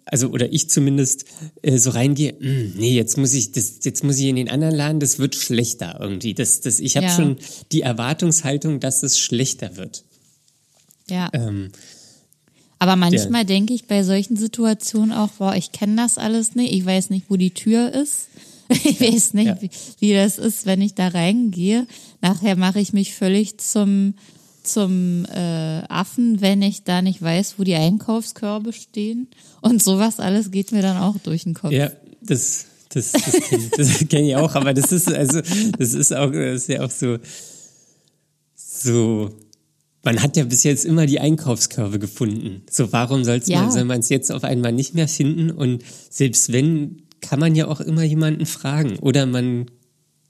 also oder ich zumindest äh, so reingehe, hm, nee, jetzt muss ich das jetzt muss ich in den anderen Laden, das wird schlechter irgendwie. Das das ich habe ja. schon die Erwartungshaltung, dass es schlechter wird. Ja. Ähm, aber manchmal denke ich bei solchen Situationen auch, boah, ich kenne das alles nicht, ich weiß nicht, wo die Tür ist. Ich weiß nicht, ja. wie, wie das ist, wenn ich da reingehe. Nachher mache ich mich völlig zum zum äh, Affen, wenn ich da nicht weiß, wo die Einkaufskörbe stehen. Und sowas alles geht mir dann auch durch den Kopf. Ja, das, das, das kenne kenn ich auch, aber das ist also, das ist auch, das ist ja auch so, so, man hat ja bis jetzt immer die Einkaufskörbe gefunden. So, warum soll's ja. man, soll man es jetzt auf einmal nicht mehr finden? Und selbst wenn, kann man ja auch immer jemanden fragen. Oder man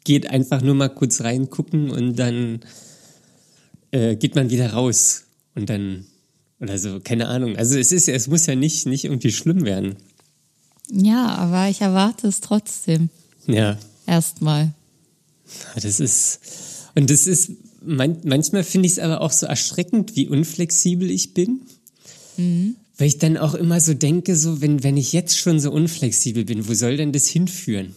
geht einfach nur mal kurz reingucken und dann äh, geht man wieder raus und dann oder so, keine Ahnung. Also es ist, es muss ja nicht, nicht irgendwie schlimm werden. Ja, aber ich erwarte es trotzdem. Ja. Erstmal. Das ist, und das ist, man, manchmal finde ich es aber auch so erschreckend, wie unflexibel ich bin. Mhm. Weil ich dann auch immer so denke, so, wenn, wenn ich jetzt schon so unflexibel bin, wo soll denn das hinführen?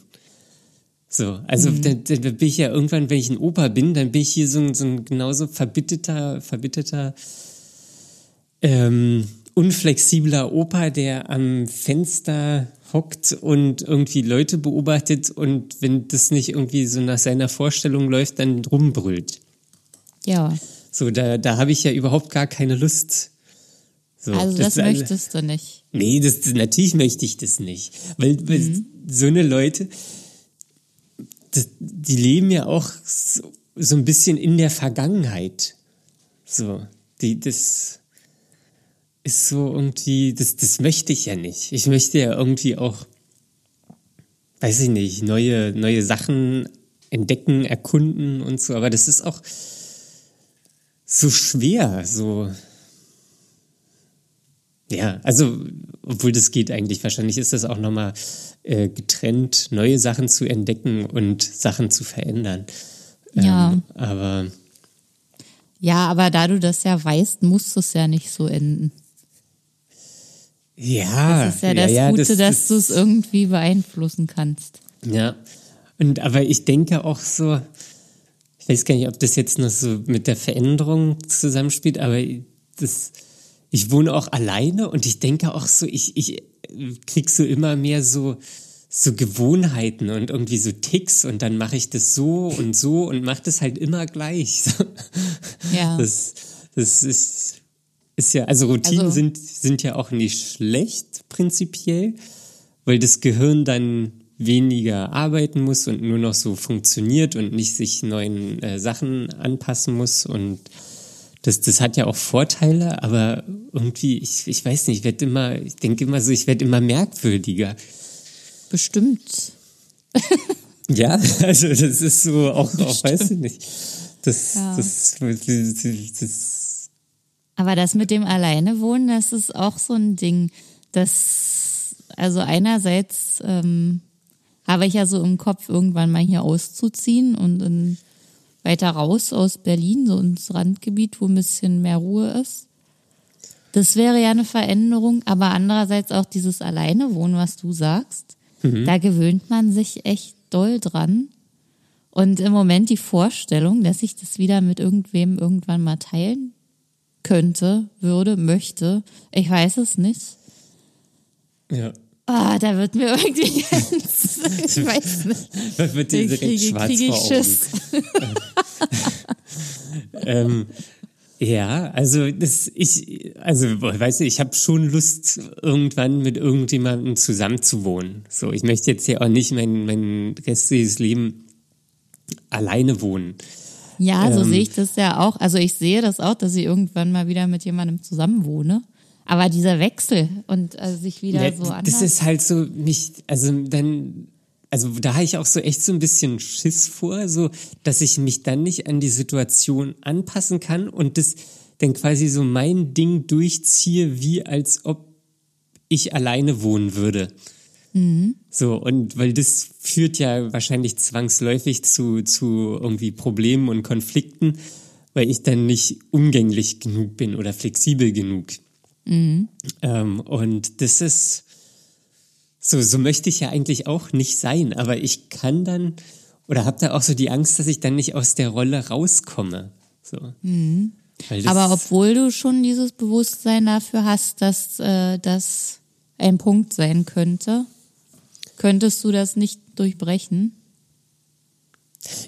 So, also mhm. da, da bin ich ja irgendwann, wenn ich ein Opa bin, dann bin ich hier so ein, so ein genauso verbitterter, verbitterter, ähm, unflexibler Opa, der am Fenster hockt und irgendwie Leute beobachtet und wenn das nicht irgendwie so nach seiner Vorstellung läuft, dann rumbrüllt. Ja. So, da, da habe ich ja überhaupt gar keine Lust. So, Also das, alle- möchtest du nicht. Nee, das, das, natürlich möchte ich das nicht. Weil, weil Mhm. so eine Leute, das, die leben ja auch so, so ein bisschen in der Vergangenheit. So, die, das ist so irgendwie, das, das möchte ich ja nicht. Ich möchte ja irgendwie auch, weiß ich nicht, neue, neue Sachen entdecken, erkunden und so. Aber das ist auch so schwer, so. Ja, also, obwohl das geht eigentlich. Wahrscheinlich ist das auch nochmal äh, getrennt, neue Sachen zu entdecken und Sachen zu verändern. Ja. Ähm, aber Ja, aber da du das ja weißt, muss es ja nicht so enden. ja. Das ist ja das ja, Gute, dass du es irgendwie beeinflussen kannst. Ja. Und aber ich denke auch so, ich weiß gar nicht, ob das jetzt noch so mit der Veränderung zusammenspielt, aber das, ich wohne auch alleine und ich denke auch so, ich, ich krieg so immer mehr so, so Gewohnheiten und irgendwie so Ticks und dann mache ich das so und so und mache das halt immer gleich. Ja. Das, das ist, ist ja, also Routinen Also- sind, sind ja auch nicht schlecht prinzipiell, weil das Gehirn dann weniger arbeiten muss und nur noch so funktioniert und nicht sich neuen äh, Sachen anpassen muss und das, das hat ja auch Vorteile, aber irgendwie, ich, ich weiß nicht, ich werde immer, ich denke immer so, ich werde immer merkwürdiger. Bestimmt. Ja, also das ist so auch, auch weiß ich nicht. Das, Ja. das, das, das, Aber das mit dem Alleinewohnen, das ist auch so ein Ding. Das, also einerseits ähm, habe ich ja so im Kopf, irgendwann mal hier auszuziehen und in, weiter raus aus Berlin, so ins Randgebiet, wo ein bisschen mehr Ruhe ist. Das wäre ja eine Veränderung, aber andererseits auch dieses Alleinewohnen, was du sagst, da gewöhnt man sich echt doll dran. Und im Moment die Vorstellung, dass ich das wieder mit irgendwem irgendwann mal teilen könnte, würde, möchte, ich weiß es nicht. ja. Ah, da wird mir irgendwie ganz, ich weiß nicht. Da wird dir direkt kriege, schwarz kriege ich. Schiss. Ähm, ja, also das ich also weißt du, ich habe schon Lust irgendwann mit irgendjemandem zusammenzuwohnen. So, ich möchte jetzt ja auch nicht mein mein restliches Leben alleine wohnen. Ja, so Ähm. sehe ich das ja auch. Also ich sehe das auch, dass ich irgendwann mal wieder mit jemandem zusammenwohne. Aber dieser Wechsel und äh, sich wieder Ja, so das anders. ist halt so mich also dann also da habe ich auch so echt so ein bisschen Schiss vor, so dass ich mich dann nicht an die Situation anpassen kann und das dann quasi so mein Ding durchziehe, wie als ob ich alleine wohnen würde. So, und weil das führt ja wahrscheinlich zwangsläufig zu, zu irgendwie Problemen und Konflikten, weil ich dann nicht umgänglich genug bin oder flexibel genug. Ähm, und das ist, so, so möchte ich ja eigentlich auch nicht sein, aber ich kann dann oder habe da auch so die Angst, dass ich dann nicht aus der Rolle rauskomme. So. Das- Aber obwohl du schon dieses Bewusstsein dafür hast, dass äh, das ein Punkt sein könnte, könntest du das nicht durchbrechen?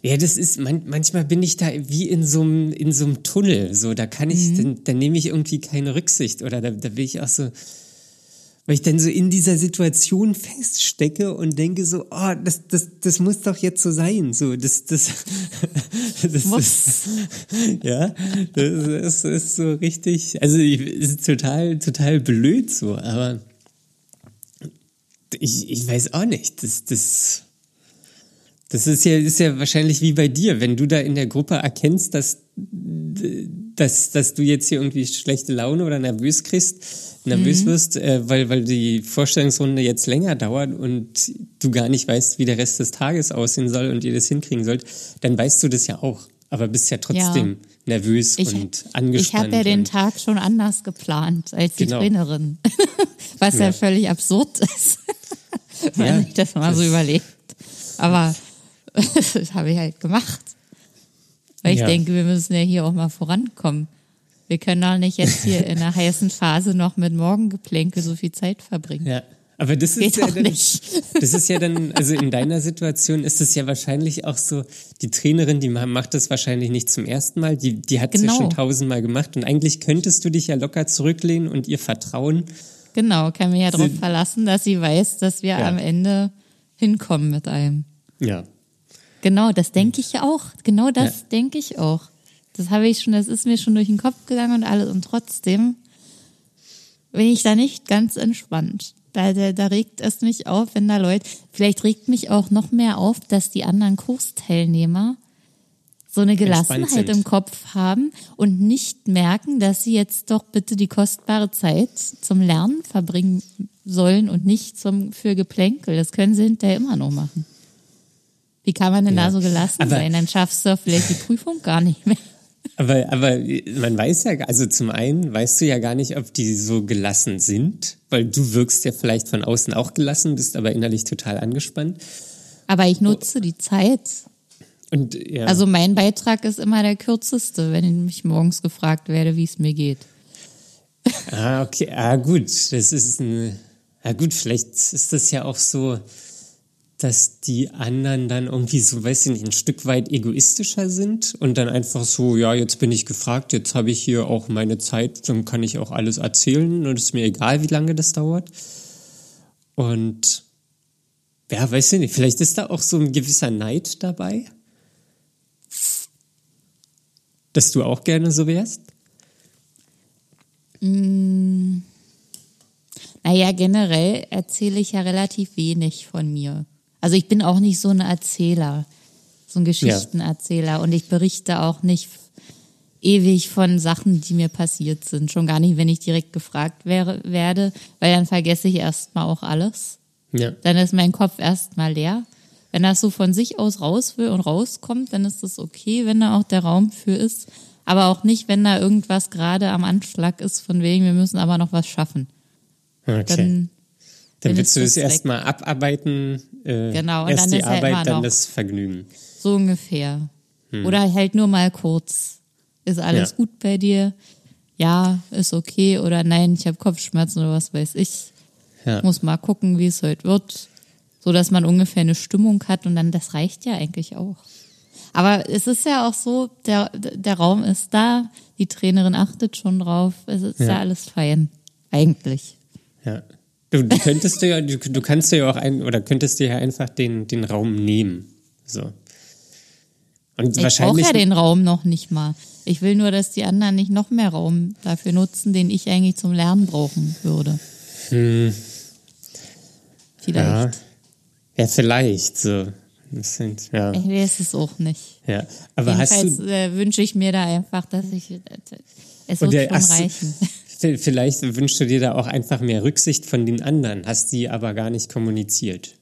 Ja, das ist, man, manchmal bin ich da wie in so einem, in so einem Tunnel, so, da kann ich, dann, dann nehme ich irgendwie keine Rücksicht oder da, da bin ich auch so, weil ich dann so in dieser Situation feststecke und denke so, oh, das, das, das muss doch jetzt so sein, so, das, das, das, Muss. das ja, das, ist- ist so richtig, also, ich, ist total, total blöd so, aber ich, ich weiß auch nicht, das, das, das ist ja, ist ja wahrscheinlich wie bei dir, wenn du da in der Gruppe erkennst, dass, dass, dass du jetzt hier irgendwie schlechte Laune oder nervös kriegst, nervös wirst, äh, weil, weil die Vorstellungsrunde jetzt länger dauert und du gar nicht weißt, wie der Rest des Tages aussehen soll und ihr das hinkriegen sollt, dann weißt du das ja auch, aber bist ja trotzdem nervös Ich, und ich angespannt. habe ja den Tag schon anders geplant als die Genau. Trainerin. Was ja. Ja. völlig absurd ist, wenn Ja, ich das mal so das- überlegt. Aber das habe ich halt gemacht. Weil ich Ja. denke, wir müssen ja hier auch mal vorankommen. Wir können doch nicht jetzt hier in einer heißen Phase noch mit Morgengeplänkel so viel Zeit verbringen. ja. Aber das ist ja dann, nicht. das ist ja dann, also in deiner Situation ist es ja wahrscheinlich auch so, die Trainerin, die ma- macht das wahrscheinlich nicht zum ersten Mal, die, die hat es ja Genau. schon tausendmal gemacht und eigentlich könntest du dich ja locker zurücklehnen und ihr vertrauen. Genau, kann mich ja darauf verlassen, dass sie weiß, dass wir Ja. am Ende hinkommen mit allem. Ja. Genau, das denke ich ja auch. Genau das Ja. denke ich auch. Das habe ich schon, das ist mir schon durch den Kopf gegangen und alles. Und trotzdem bin ich da nicht ganz entspannt. Da, da, da regt es mich auf, wenn da Leute, vielleicht regt mich auch noch mehr auf, dass die anderen Kursteilnehmer so eine Gelassenheit im Kopf haben und nicht merken, dass sie jetzt doch bitte die kostbare Zeit zum Lernen verbringen sollen und nicht zum für Geplänkel. Das können sie hinterher immer noch machen. Wie kann man denn Ja. da so gelassen Aber- sein? Dann schaffst du vielleicht die Prüfung gar nicht mehr. Aber, aber man weiß ja, also zum einen weißt du ja gar nicht, ob die so gelassen sind, weil du wirkst ja vielleicht von außen auch gelassen, bist aber innerlich total angespannt. Aber ich nutze die Zeit. Und ja, Also mein Beitrag ist immer der kürzeste, wenn ich morgens gefragt werde, wie es mir geht. ah, okay, ah, gut, das ist ein, ah, gut, vielleicht ist das ja auch so, dass die anderen dann irgendwie so, weiß ich nicht, ein Stück weit egoistischer sind und dann einfach so, ja, jetzt bin ich gefragt, jetzt habe ich hier auch meine Zeit, dann kann ich auch alles erzählen und es ist mir egal, wie lange das dauert. Und ja, weiß ich nicht, vielleicht ist da auch so ein gewisser Neid dabei, dass du auch gerne so wärst. Naja, generell erzähle ich ja relativ wenig von mir. Also ich bin auch nicht so ein Erzähler, so ein Geschichtenerzähler und ich berichte auch nicht ewig von Sachen, die mir passiert sind. Schon gar nicht, wenn ich direkt gefragt wäre, werde, weil dann vergesse ich erstmal auch alles. Ja. Dann ist mein Kopf erstmal leer. Wenn das so von sich aus raus will und rauskommt, dann ist das okay, wenn da auch der Raum für ist. Aber auch nicht, wenn da irgendwas gerade am Anschlag ist, von wegen, wir müssen aber noch was schaffen. Okay. Dann, Dann willst du es erstmal abarbeiten. Äh, Genau, und erst dann die ist halt Arbeit, immer dann noch- das Vergnügen. So ungefähr. Oder halt nur mal kurz. Ist alles Ja. gut bei dir? Ja, ist okay. Oder nein, ich habe Kopfschmerzen oder was weiß ich. Ja. Muss mal gucken, wie es heute wird. So dass man ungefähr eine Stimmung hat und dann, das reicht ja eigentlich auch. Aber es ist ja auch so, der, der Raum ist da, die Trainerin achtet schon drauf, es ist ja, Ja. alles fein. Eigentlich. Ja. Du, du könntest dir ja, du, du kannst dir ja auch ein, oder könntest dir ja einfach den, den Raum nehmen. So. Und Ich brauche ja den Raum noch nicht mal. Ich will nur, dass die anderen nicht noch mehr Raum dafür nutzen, den ich eigentlich zum Lernen brauchen würde. Vielleicht. ja, ja, vielleicht. So. Das sind, ja. Ich weiß es auch nicht. ja. Aber hast Jedenfalls du. äh, wünsche ich mir da einfach, dass ich. Es Und wird schon reichen. Vielleicht wünschst du dir da auch einfach mehr Rücksicht von den anderen, hast die aber gar nicht kommuniziert.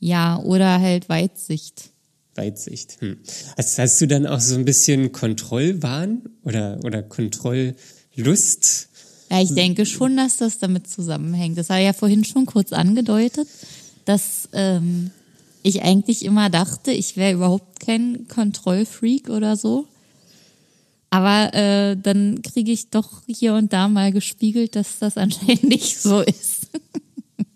Ja, oder halt Weitsicht. Weitsicht. Hm. Hast, hast du dann auch so ein bisschen Kontrollwahn oder, oder Kontrolllust? Ja, ich denke schon, dass das damit zusammenhängt. Das war ja vorhin schon kurz angedeutet, dass ähm, ich eigentlich immer dachte, ich wäre überhaupt kein Kontrollfreak oder so. Aber äh, dann kriege ich doch hier und da mal gespiegelt, dass das anscheinend nicht so ist.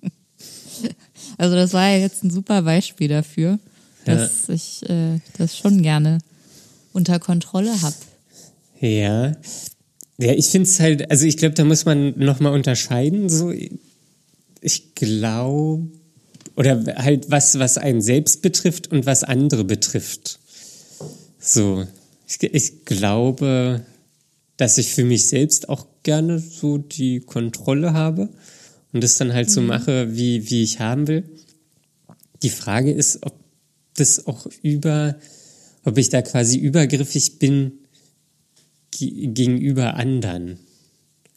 also das war ja jetzt ein super Beispiel dafür, dass ich äh, das schon gerne unter Kontrolle habe. Ja. Ja, ich finde es halt, also ich glaube, da muss man nochmal unterscheiden. So, ich glaube, oder halt was, was einen selbst betrifft und was andere betrifft. So, ich, glaube, dass ich für mich selbst auch gerne so die Kontrolle habe und das dann halt so mache, wie, wie ich haben will. Die Frage ist, ob das auch über, ob ich da quasi übergriffig bin ge- gegenüber anderen.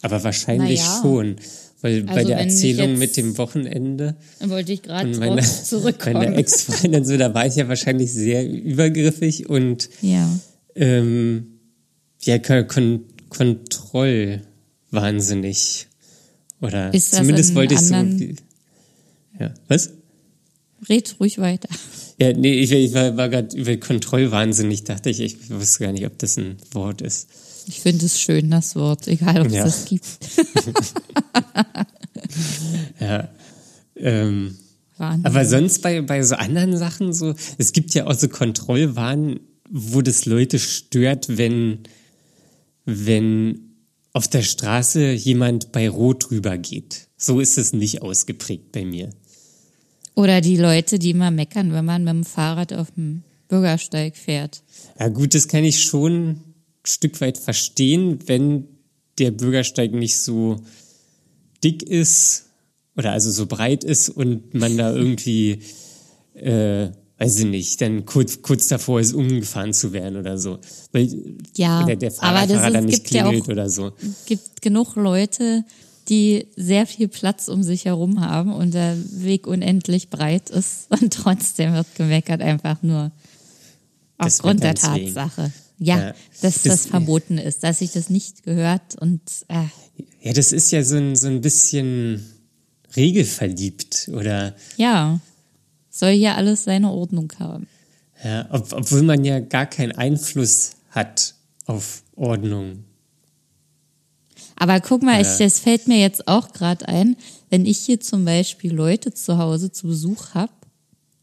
Aber wahrscheinlich Na ja. schon, weil bei Also der wenn ich Erzählung mit dem Wochenende Dann wollte ich gerade zurückkommen. meine Ex-Freundin so, da war ich ja wahrscheinlich sehr übergriffig und ja. Ähm, ja, kon kontrollwahnsinnig. Oder Ist das zumindest in wollte ich so. Ja, was? Red ruhig weiter. Ja, nee, ich, ich war, war gerade über Kontrollwahnsinnig, dachte ich. Ich wusste gar nicht, ob das ein Wort ist. Ich finde es schön, das Wort, egal ob es Ja. das gibt. ja. Ähm, Wahnsinn. aber sonst bei, bei so anderen Sachen so, es gibt ja auch so Kontrollwahn, wo das Leute stört, wenn, wenn auf der Straße jemand bei Rot rübergeht. So ist es nicht ausgeprägt bei mir. Oder die Leute, die immer meckern, wenn man mit dem Fahrrad auf dem Bürgersteig fährt. Ja gut, das kann ich schon ein Stück weit verstehen, wenn der Bürgersteig nicht so dick ist oder also so breit ist und man da irgendwie, äh, weiß ich nicht, dann kurz, kurz davor ist, umgefahren zu werden oder so. Weil Ja, der aber das Fahrradfahrer dann nicht gibt ja auch- klingelt oder so. gibt genug Leute, die sehr viel Platz um sich herum haben und der Weg unendlich breit ist und trotzdem wird gemeckert einfach nur Des aufgrund der. Tatsache. Ja, Ja, dass das, das- verboten ist, dass sich das nicht gehört und äh, Ja, das ist ja so ein, so ein bisschen regelverliebt oder ja, soll hier alles seine Ordnung haben. ja, ob, obwohl man ja gar keinen Einfluss hat auf Ordnung. Aber guck mal, Ja. ich, das fällt mir jetzt auch gerade ein, wenn ich hier zum Beispiel Leute zu Hause zu Besuch habe,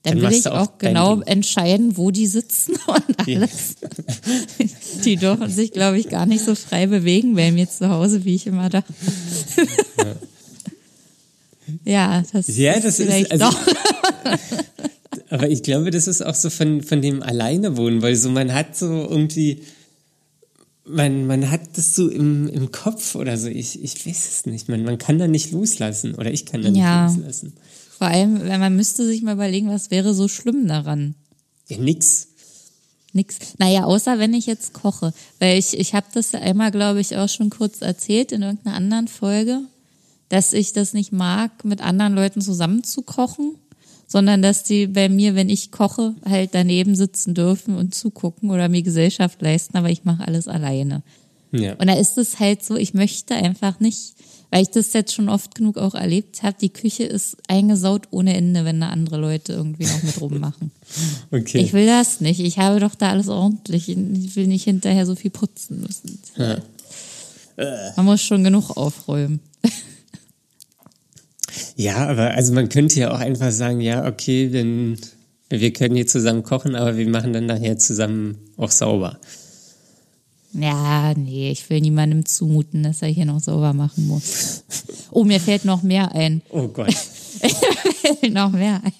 dann, Dann will ich auch auch genau Ding. entscheiden, wo die sitzen und Ja. alles. Die dürfen sich, glaube ich, gar nicht so frei bewegen bei mir zu Hause, wie ich immer dachte. Ja, das, Ja, das ist- vielleicht also- doch. Aber ich glaube, das ist auch so von, von dem Alleinewohnen, weil so man hat so irgendwie, man, man hat das so im, im Kopf oder so, ich, ich weiß es nicht, man, man kann da nicht loslassen oder ich kann da Ja. nicht loslassen. Vor allem, wenn man müsste sich mal überlegen, was wäre so schlimm daran. Ja, nix. Nix. Naja, außer wenn ich jetzt koche. Weil ich, ich habe das ja einmal, glaube ich, auch schon kurz erzählt in irgendeiner anderen Folge, dass ich das nicht mag, mit anderen Leuten zusammen zu kochen, sondern dass die bei mir, wenn ich koche, halt daneben sitzen dürfen und zugucken oder mir Gesellschaft leisten, aber ich mache alles alleine. Ja. Und da ist es halt so, ich möchte einfach nicht, weil ich das jetzt schon oft genug auch erlebt habe, die Küche ist eingesaut ohne Ende, wenn da andere Leute irgendwie noch mit rummachen. Okay. Ich will das nicht. Ich habe doch da alles ordentlich. Ich will nicht hinterher so viel putzen müssen. Man muss schon genug aufräumen. Ja, aber also man könnte ja auch einfach sagen, ja, okay, wenn wir können hier zusammen kochen, aber wir machen dann nachher zusammen auch sauber. Ja, nee, ich will niemandem zumuten, dass er hier noch sauber machen muss. Oh, mir fällt noch mehr ein. Oh Gott. fällt noch mehr ein.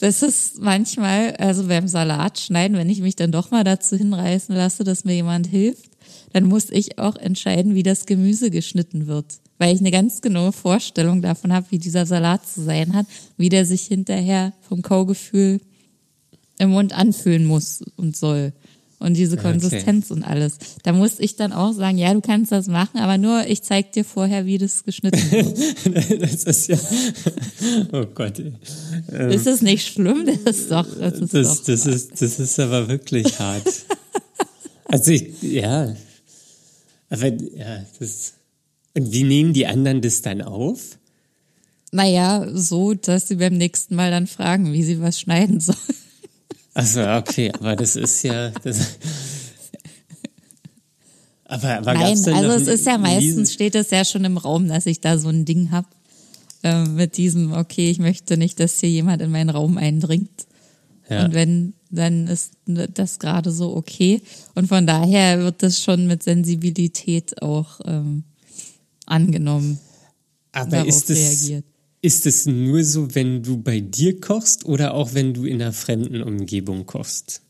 Das ist manchmal, also beim Salat schneiden, wenn ich mich dann doch mal dazu hinreißen lasse, dass mir jemand hilft, dann muss ich auch entscheiden, wie das Gemüse geschnitten wird. Weil ich eine ganz genaue Vorstellung davon habe, wie dieser Salat zu sein hat, wie der sich hinterher vom Kaugefühl im Mund anfühlen muss und soll. Und diese Okay. Konsistenz und alles. Da muss ich dann auch sagen, ja, du kannst das machen, aber nur ich zeig dir vorher, wie das geschnitten wird. das ist ja. Oh Gott. Ähm, Ist es nicht schlimm? Das ist doch, das ist Das, doch. das, ist, das ist aber wirklich hart. Also ich, ja. Aber ja, das. Und wie nehmen die anderen das dann auf? Naja, so, dass sie beim nächsten Mal dann fragen, wie sie was schneiden sollen. Achso, okay, aber das ist ja. Das, aber, aber Nein, gab's denn also es ist ja meistens steht es ja schon im Raum, dass ich da so ein Ding hab äh, mit diesem, okay, ich möchte nicht, dass hier jemand in meinen Raum eindringt. Ja. Und wenn, dann ist das gerade so okay. Und von daher wird das schon mit Sensibilität auch ähm, angenommen. Aber ist es, ist es nur so, wenn du bei dir kochst oder auch wenn du in einer fremden Umgebung kochst?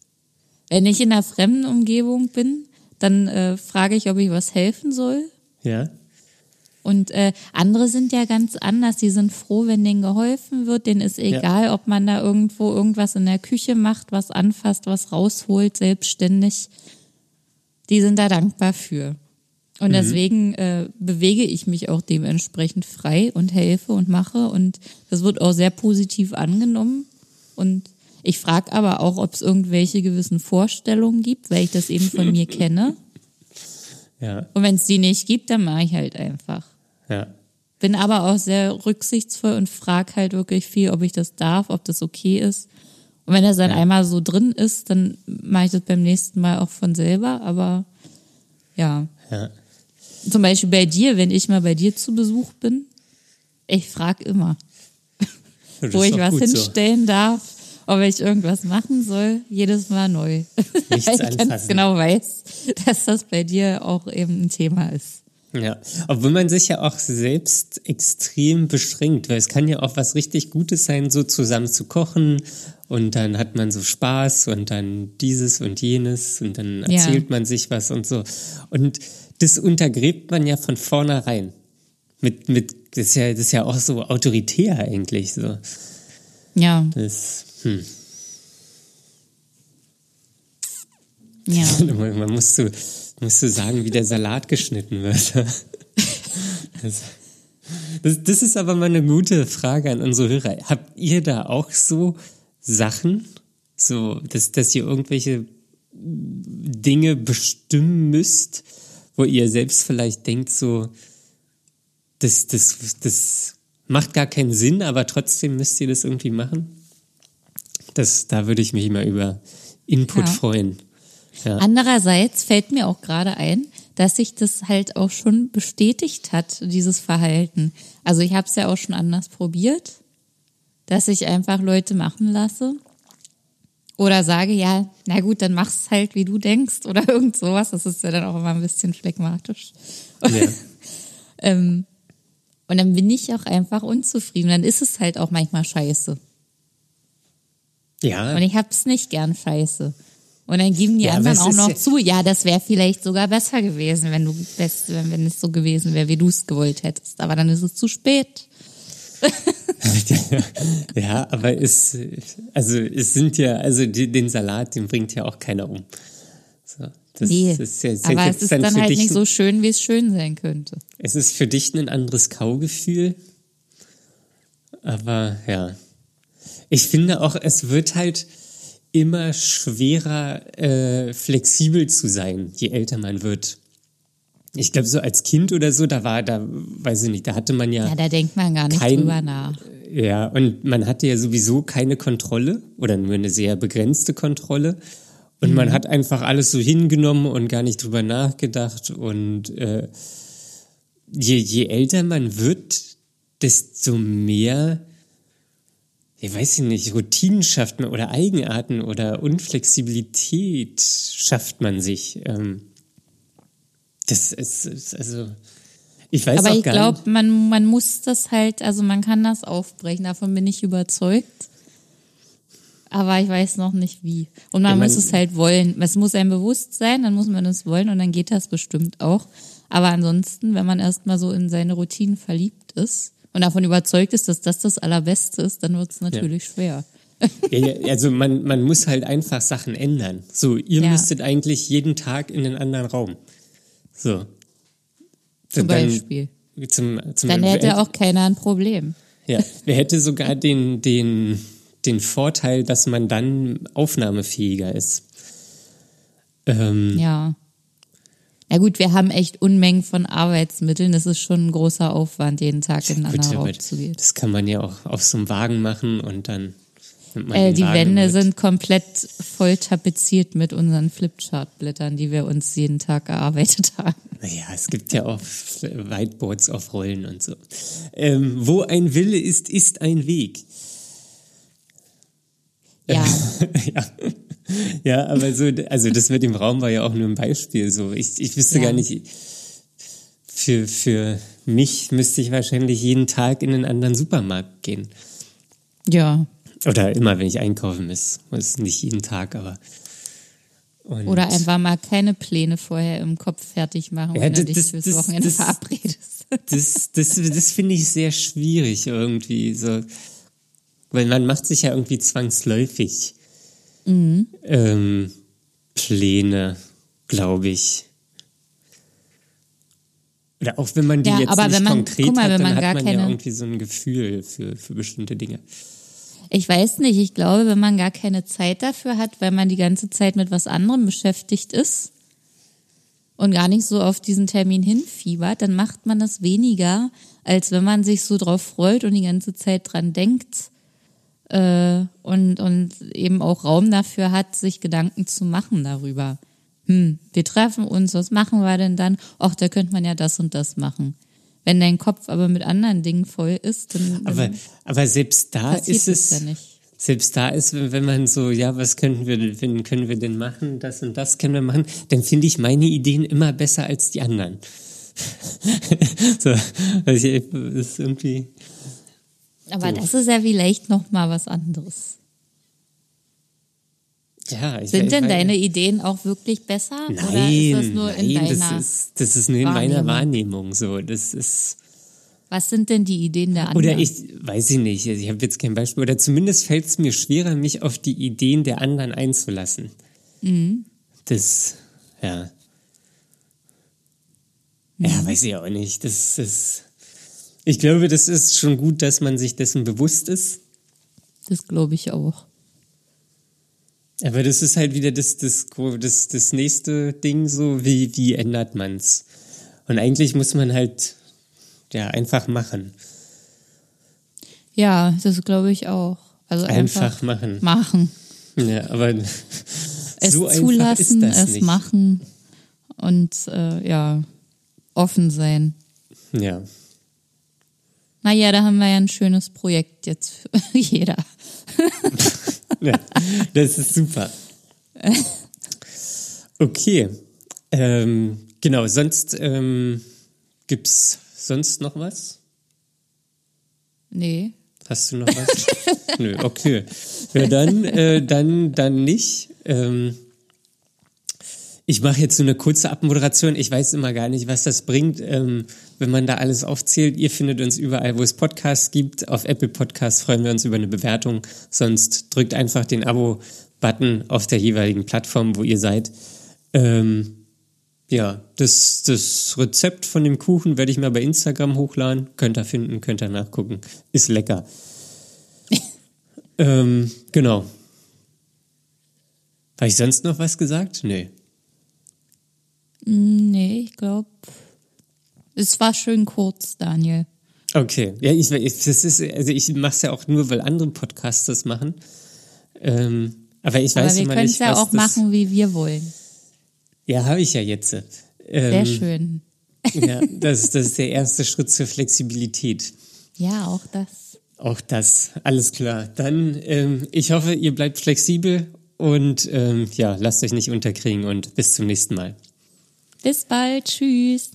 Wenn ich in einer fremden Umgebung bin, dann äh, frage ich, ob ich was helfen soll. Ja? Und äh, andere sind ja ganz anders. Die sind froh, wenn denen geholfen wird. Denen ist egal, ob man da irgendwo irgendwas in der Küche macht, was anfasst, was rausholt, selbstständig. Die sind da dankbar für. Und deswegen äh, bewege ich mich auch dementsprechend frei und helfe und mache. Und das wird auch sehr positiv angenommen. Und ich frage aber auch, ob es irgendwelche gewissen Vorstellungen gibt, weil ich das eben von mir kenne. Ja, Und wenn es die nicht gibt, dann mache ich halt einfach. Ja. Bin aber auch sehr rücksichtsvoll und frage halt wirklich viel, ob ich das darf, ob das okay ist. Und wenn das dann einmal so drin ist, dann mache ich das beim nächsten Mal auch von selber. Aber ja, Ja. Zum Beispiel bei dir, wenn ich mal bei dir zu Besuch bin, ich frage immer, wo ich was gut so. hinstellen darf, ob ich irgendwas machen soll, jedes Mal neu. Nichts Weil ich ganz genau weiß, dass das bei dir auch eben ein Thema ist. Ja, obwohl man sich ja auch selbst extrem beschränkt, weil es kann ja auch was richtig Gutes sein, so zusammen zu kochen und dann hat man so Spaß und dann dieses und jenes und dann Ja. erzählt man sich was und so. Und das untergräbt man ja von vornherein. Mit, mit, das ist ja, das ist ja auch so autoritär eigentlich, so. Ja, Das, hm. ja. Man muss so, musst du sagen, wie der Salat geschnitten wird. Das, das, das ist aber mal eine gute Frage an unsere Hörer. Habt ihr da auch so Sachen, so, dass, dass ihr irgendwelche Dinge bestimmen müsst, wo ihr selbst vielleicht denkt, so, das, das, das macht gar keinen Sinn, aber trotzdem müsst ihr das irgendwie machen? Das, da würde ich mich immer über Input Ja. freuen. Ja. Andererseits fällt mir auch gerade ein, dass sich das halt auch schon bestätigt hat, dieses Verhalten. Also ich habe es ja auch schon anders probiert, dass ich einfach Leute machen lasse. Oder sage, ja, na gut, dann mach's halt, wie du denkst oder irgend sowas. Das ist ja dann auch immer ein bisschen phlegmatisch. Ja. Ähm, und dann bin ich auch einfach unzufrieden. Dann ist es halt auch manchmal scheiße. Ja, Und ich hab's nicht gern scheiße. Und dann geben die Ja, anderen aber auch noch ja- zu, ja, das wäre vielleicht sogar besser gewesen, wenn du best, wenn, wenn es so gewesen wäre, wie du es gewollt hättest. Aber dann ist es zu spät. ja, aber es, also es sind ja, also die, den Salat, den bringt ja auch keiner um. So, das Nee, ist ja, aber jetzt es ist dann halt dich, nicht so schön, wie es schön sein könnte. Es ist für dich ein anderes Kaugefühl. Aber ja. Ich finde auch, es wird halt immer schwerer, äh, flexibel zu sein, je älter man wird. Ich glaube, so als Kind oder so, da war, da, weiß ich nicht, da hatte man ja. Ja, da denkt man gar nicht Kein- drüber nach. Ja, und man hatte ja sowieso keine Kontrolle oder nur eine sehr begrenzte Kontrolle. Und man hat einfach alles so hingenommen und gar nicht drüber nachgedacht. Und äh, je, je älter man wird, desto mehr, ich weiß ich nicht, Routinen schafft man oder Eigenarten oder Unflexibilität schafft man sich. Ähm, das ist, ist also, ich weiß Aber auch ich glaube, man, man muss das halt, also man kann das aufbrechen, davon bin ich überzeugt. Aber ich weiß noch nicht wie. Und man Ja, man- muss es halt wollen. Es muss einem bewusst sein, dann muss man es wollen und dann geht das bestimmt auch. Aber ansonsten, wenn man erstmal so in seine Routinen verliebt ist und davon überzeugt ist, dass das das Allerbeste ist, dann wird es natürlich schwer. Ja, ja, also man, man muss halt einfach Sachen ändern. So, ihr Ja. müsstet eigentlich jeden Tag in einen anderen Raum. So. Zum Dann- Beispiel. Zum, zum Dann hätte auch keiner ein Problem. Ja, wer hätte sogar den, den, den Vorteil, dass man dann aufnahmefähiger ist. Ähm, Ja. Ja gut, wir haben echt Unmengen von Arbeitsmitteln. Das ist schon ein großer Aufwand, jeden Tag in einen anderen Raum zu gehen. das kann man ja auch auf so einem Wagen machen und dann nimmt man Äh, die Wagen Wände mit. sind komplett voll tapeziert mit unseren Flipchart-Blättern, die wir uns jeden Tag erarbeitet haben. Naja, es gibt ja auch Whiteboards auf Rollen und so. Ähm, wo ein Wille ist, ist ein Weg. Ja, ja. Ja, aber so, also das mit dem Raum war ja auch nur ein Beispiel. So, ich, ich wüsste Ja. gar nicht, für, für mich müsste ich wahrscheinlich jeden Tag in einen anderen Supermarkt gehen. ja. Oder immer, wenn ich einkaufen muss. Muss nicht jeden Tag, aber. Und Oder einfach mal keine Pläne vorher im Kopf fertig machen, Ja, wenn du dich das- fürs das- Wochenende verabredest. Das, das, das finde ich sehr schwierig irgendwie. So. Weil man macht sich ja irgendwie zwangsläufig Mhm. ähm, Pläne, glaube ich. Oder auch wenn man die Ja, jetzt aber nicht wenn man- konkret mal, hat, dann hat man ja keine- irgendwie so ein Gefühl für, für bestimmte Dinge. Ich weiß nicht, ich glaube, wenn man gar keine Zeit dafür hat, weil man die ganze Zeit mit was anderem beschäftigt ist und gar nicht so auf diesen Termin hinfiebert, dann macht man das weniger, als wenn man sich so drauf freut und die ganze Zeit dran denkt äh, und, und eben auch Raum dafür hat, sich Gedanken zu machen darüber. hm, wir treffen uns, was machen wir denn dann? Ach, da könnte man ja das und das machen. Wenn dein Kopf aber mit anderen Dingen voll ist, dann. Aber, dann aber selbst da ist es. ja. Selbst da ist, wenn man so, ja, was könnten wir, wenn können wir denn machen, das und das können wir machen, dann finde ich meine Ideen immer besser als die anderen. so, also ich, ist irgendwie. Aber das ist ja vielleicht noch mal was anderes. Ja, ich, Sind ich denn deine Ideen auch wirklich besser? Nein, oder ist das nur in nein, deiner? das ist, das ist nur in meiner Wahrnehmung? So. Das ist. was sind denn die Ideen der anderen? Oder ich weiß ich nicht, also ich habe jetzt kein Beispiel, oder zumindest fällt es mir schwerer, mich auf die Ideen der anderen einzulassen. Mhm. Das, ja. Mhm. Ja, weiß ich auch nicht. Das ist. Ich glaube, das ist schon gut, dass man sich dessen bewusst ist. Das glaube ich auch. Aber das ist halt wieder das, das, das, das nächste Ding, so wie, wie ändert man's? Und eigentlich muss man halt ja einfach machen. Ja, das glaube ich auch. Also einfach, Einfach machen. machen. Ja, aber Es so einfach ist zulassen, es nicht. machen und äh, ja, offen sein. Ja. Naja, da haben wir ja ein schönes Projekt jetzt für jeder. ja, das ist super. Okay. Ähm, genau, sonst ähm, gibt's sonst noch was? Nee. Hast du noch was? Nö, okay. Ja, dann, äh, dann, dann nicht. Ähm, ich mache jetzt so eine kurze Abmoderation. Ich weiß immer gar nicht, was das bringt, ähm, wenn man da alles aufzählt. Ihr findet uns überall, wo es Podcasts gibt. Auf Apple Podcasts freuen wir uns über eine Bewertung. Sonst drückt einfach den Abo-Button auf der jeweiligen Plattform, wo ihr seid. Ähm, ja, das, das Rezept von dem Kuchen werde ich mal bei Instagram hochladen. Könnt ihr finden, könnt ihr nachgucken. Ist lecker. ähm, genau. Habe ich sonst noch was gesagt? Nee. Nee, ich glaube, es war schön kurz, Daniel. Okay. Ja, ich, ich das ist, also ich mache es ja auch nur, weil andere Podcasts das machen. Ähm, aber ich Aber weiß wir immer können es ja auch machen, wie wir wollen. Ja, habe ich ja jetzt. Sehr Ähm, schön. Ja, das, das ist der erste Schritt zur Flexibilität. Ja, auch das. Auch das, alles klar. Dann, ähm, ich hoffe, ihr bleibt flexibel und ähm, ja, lasst euch nicht unterkriegen und bis zum nächsten Mal. Bis bald. Tschüss.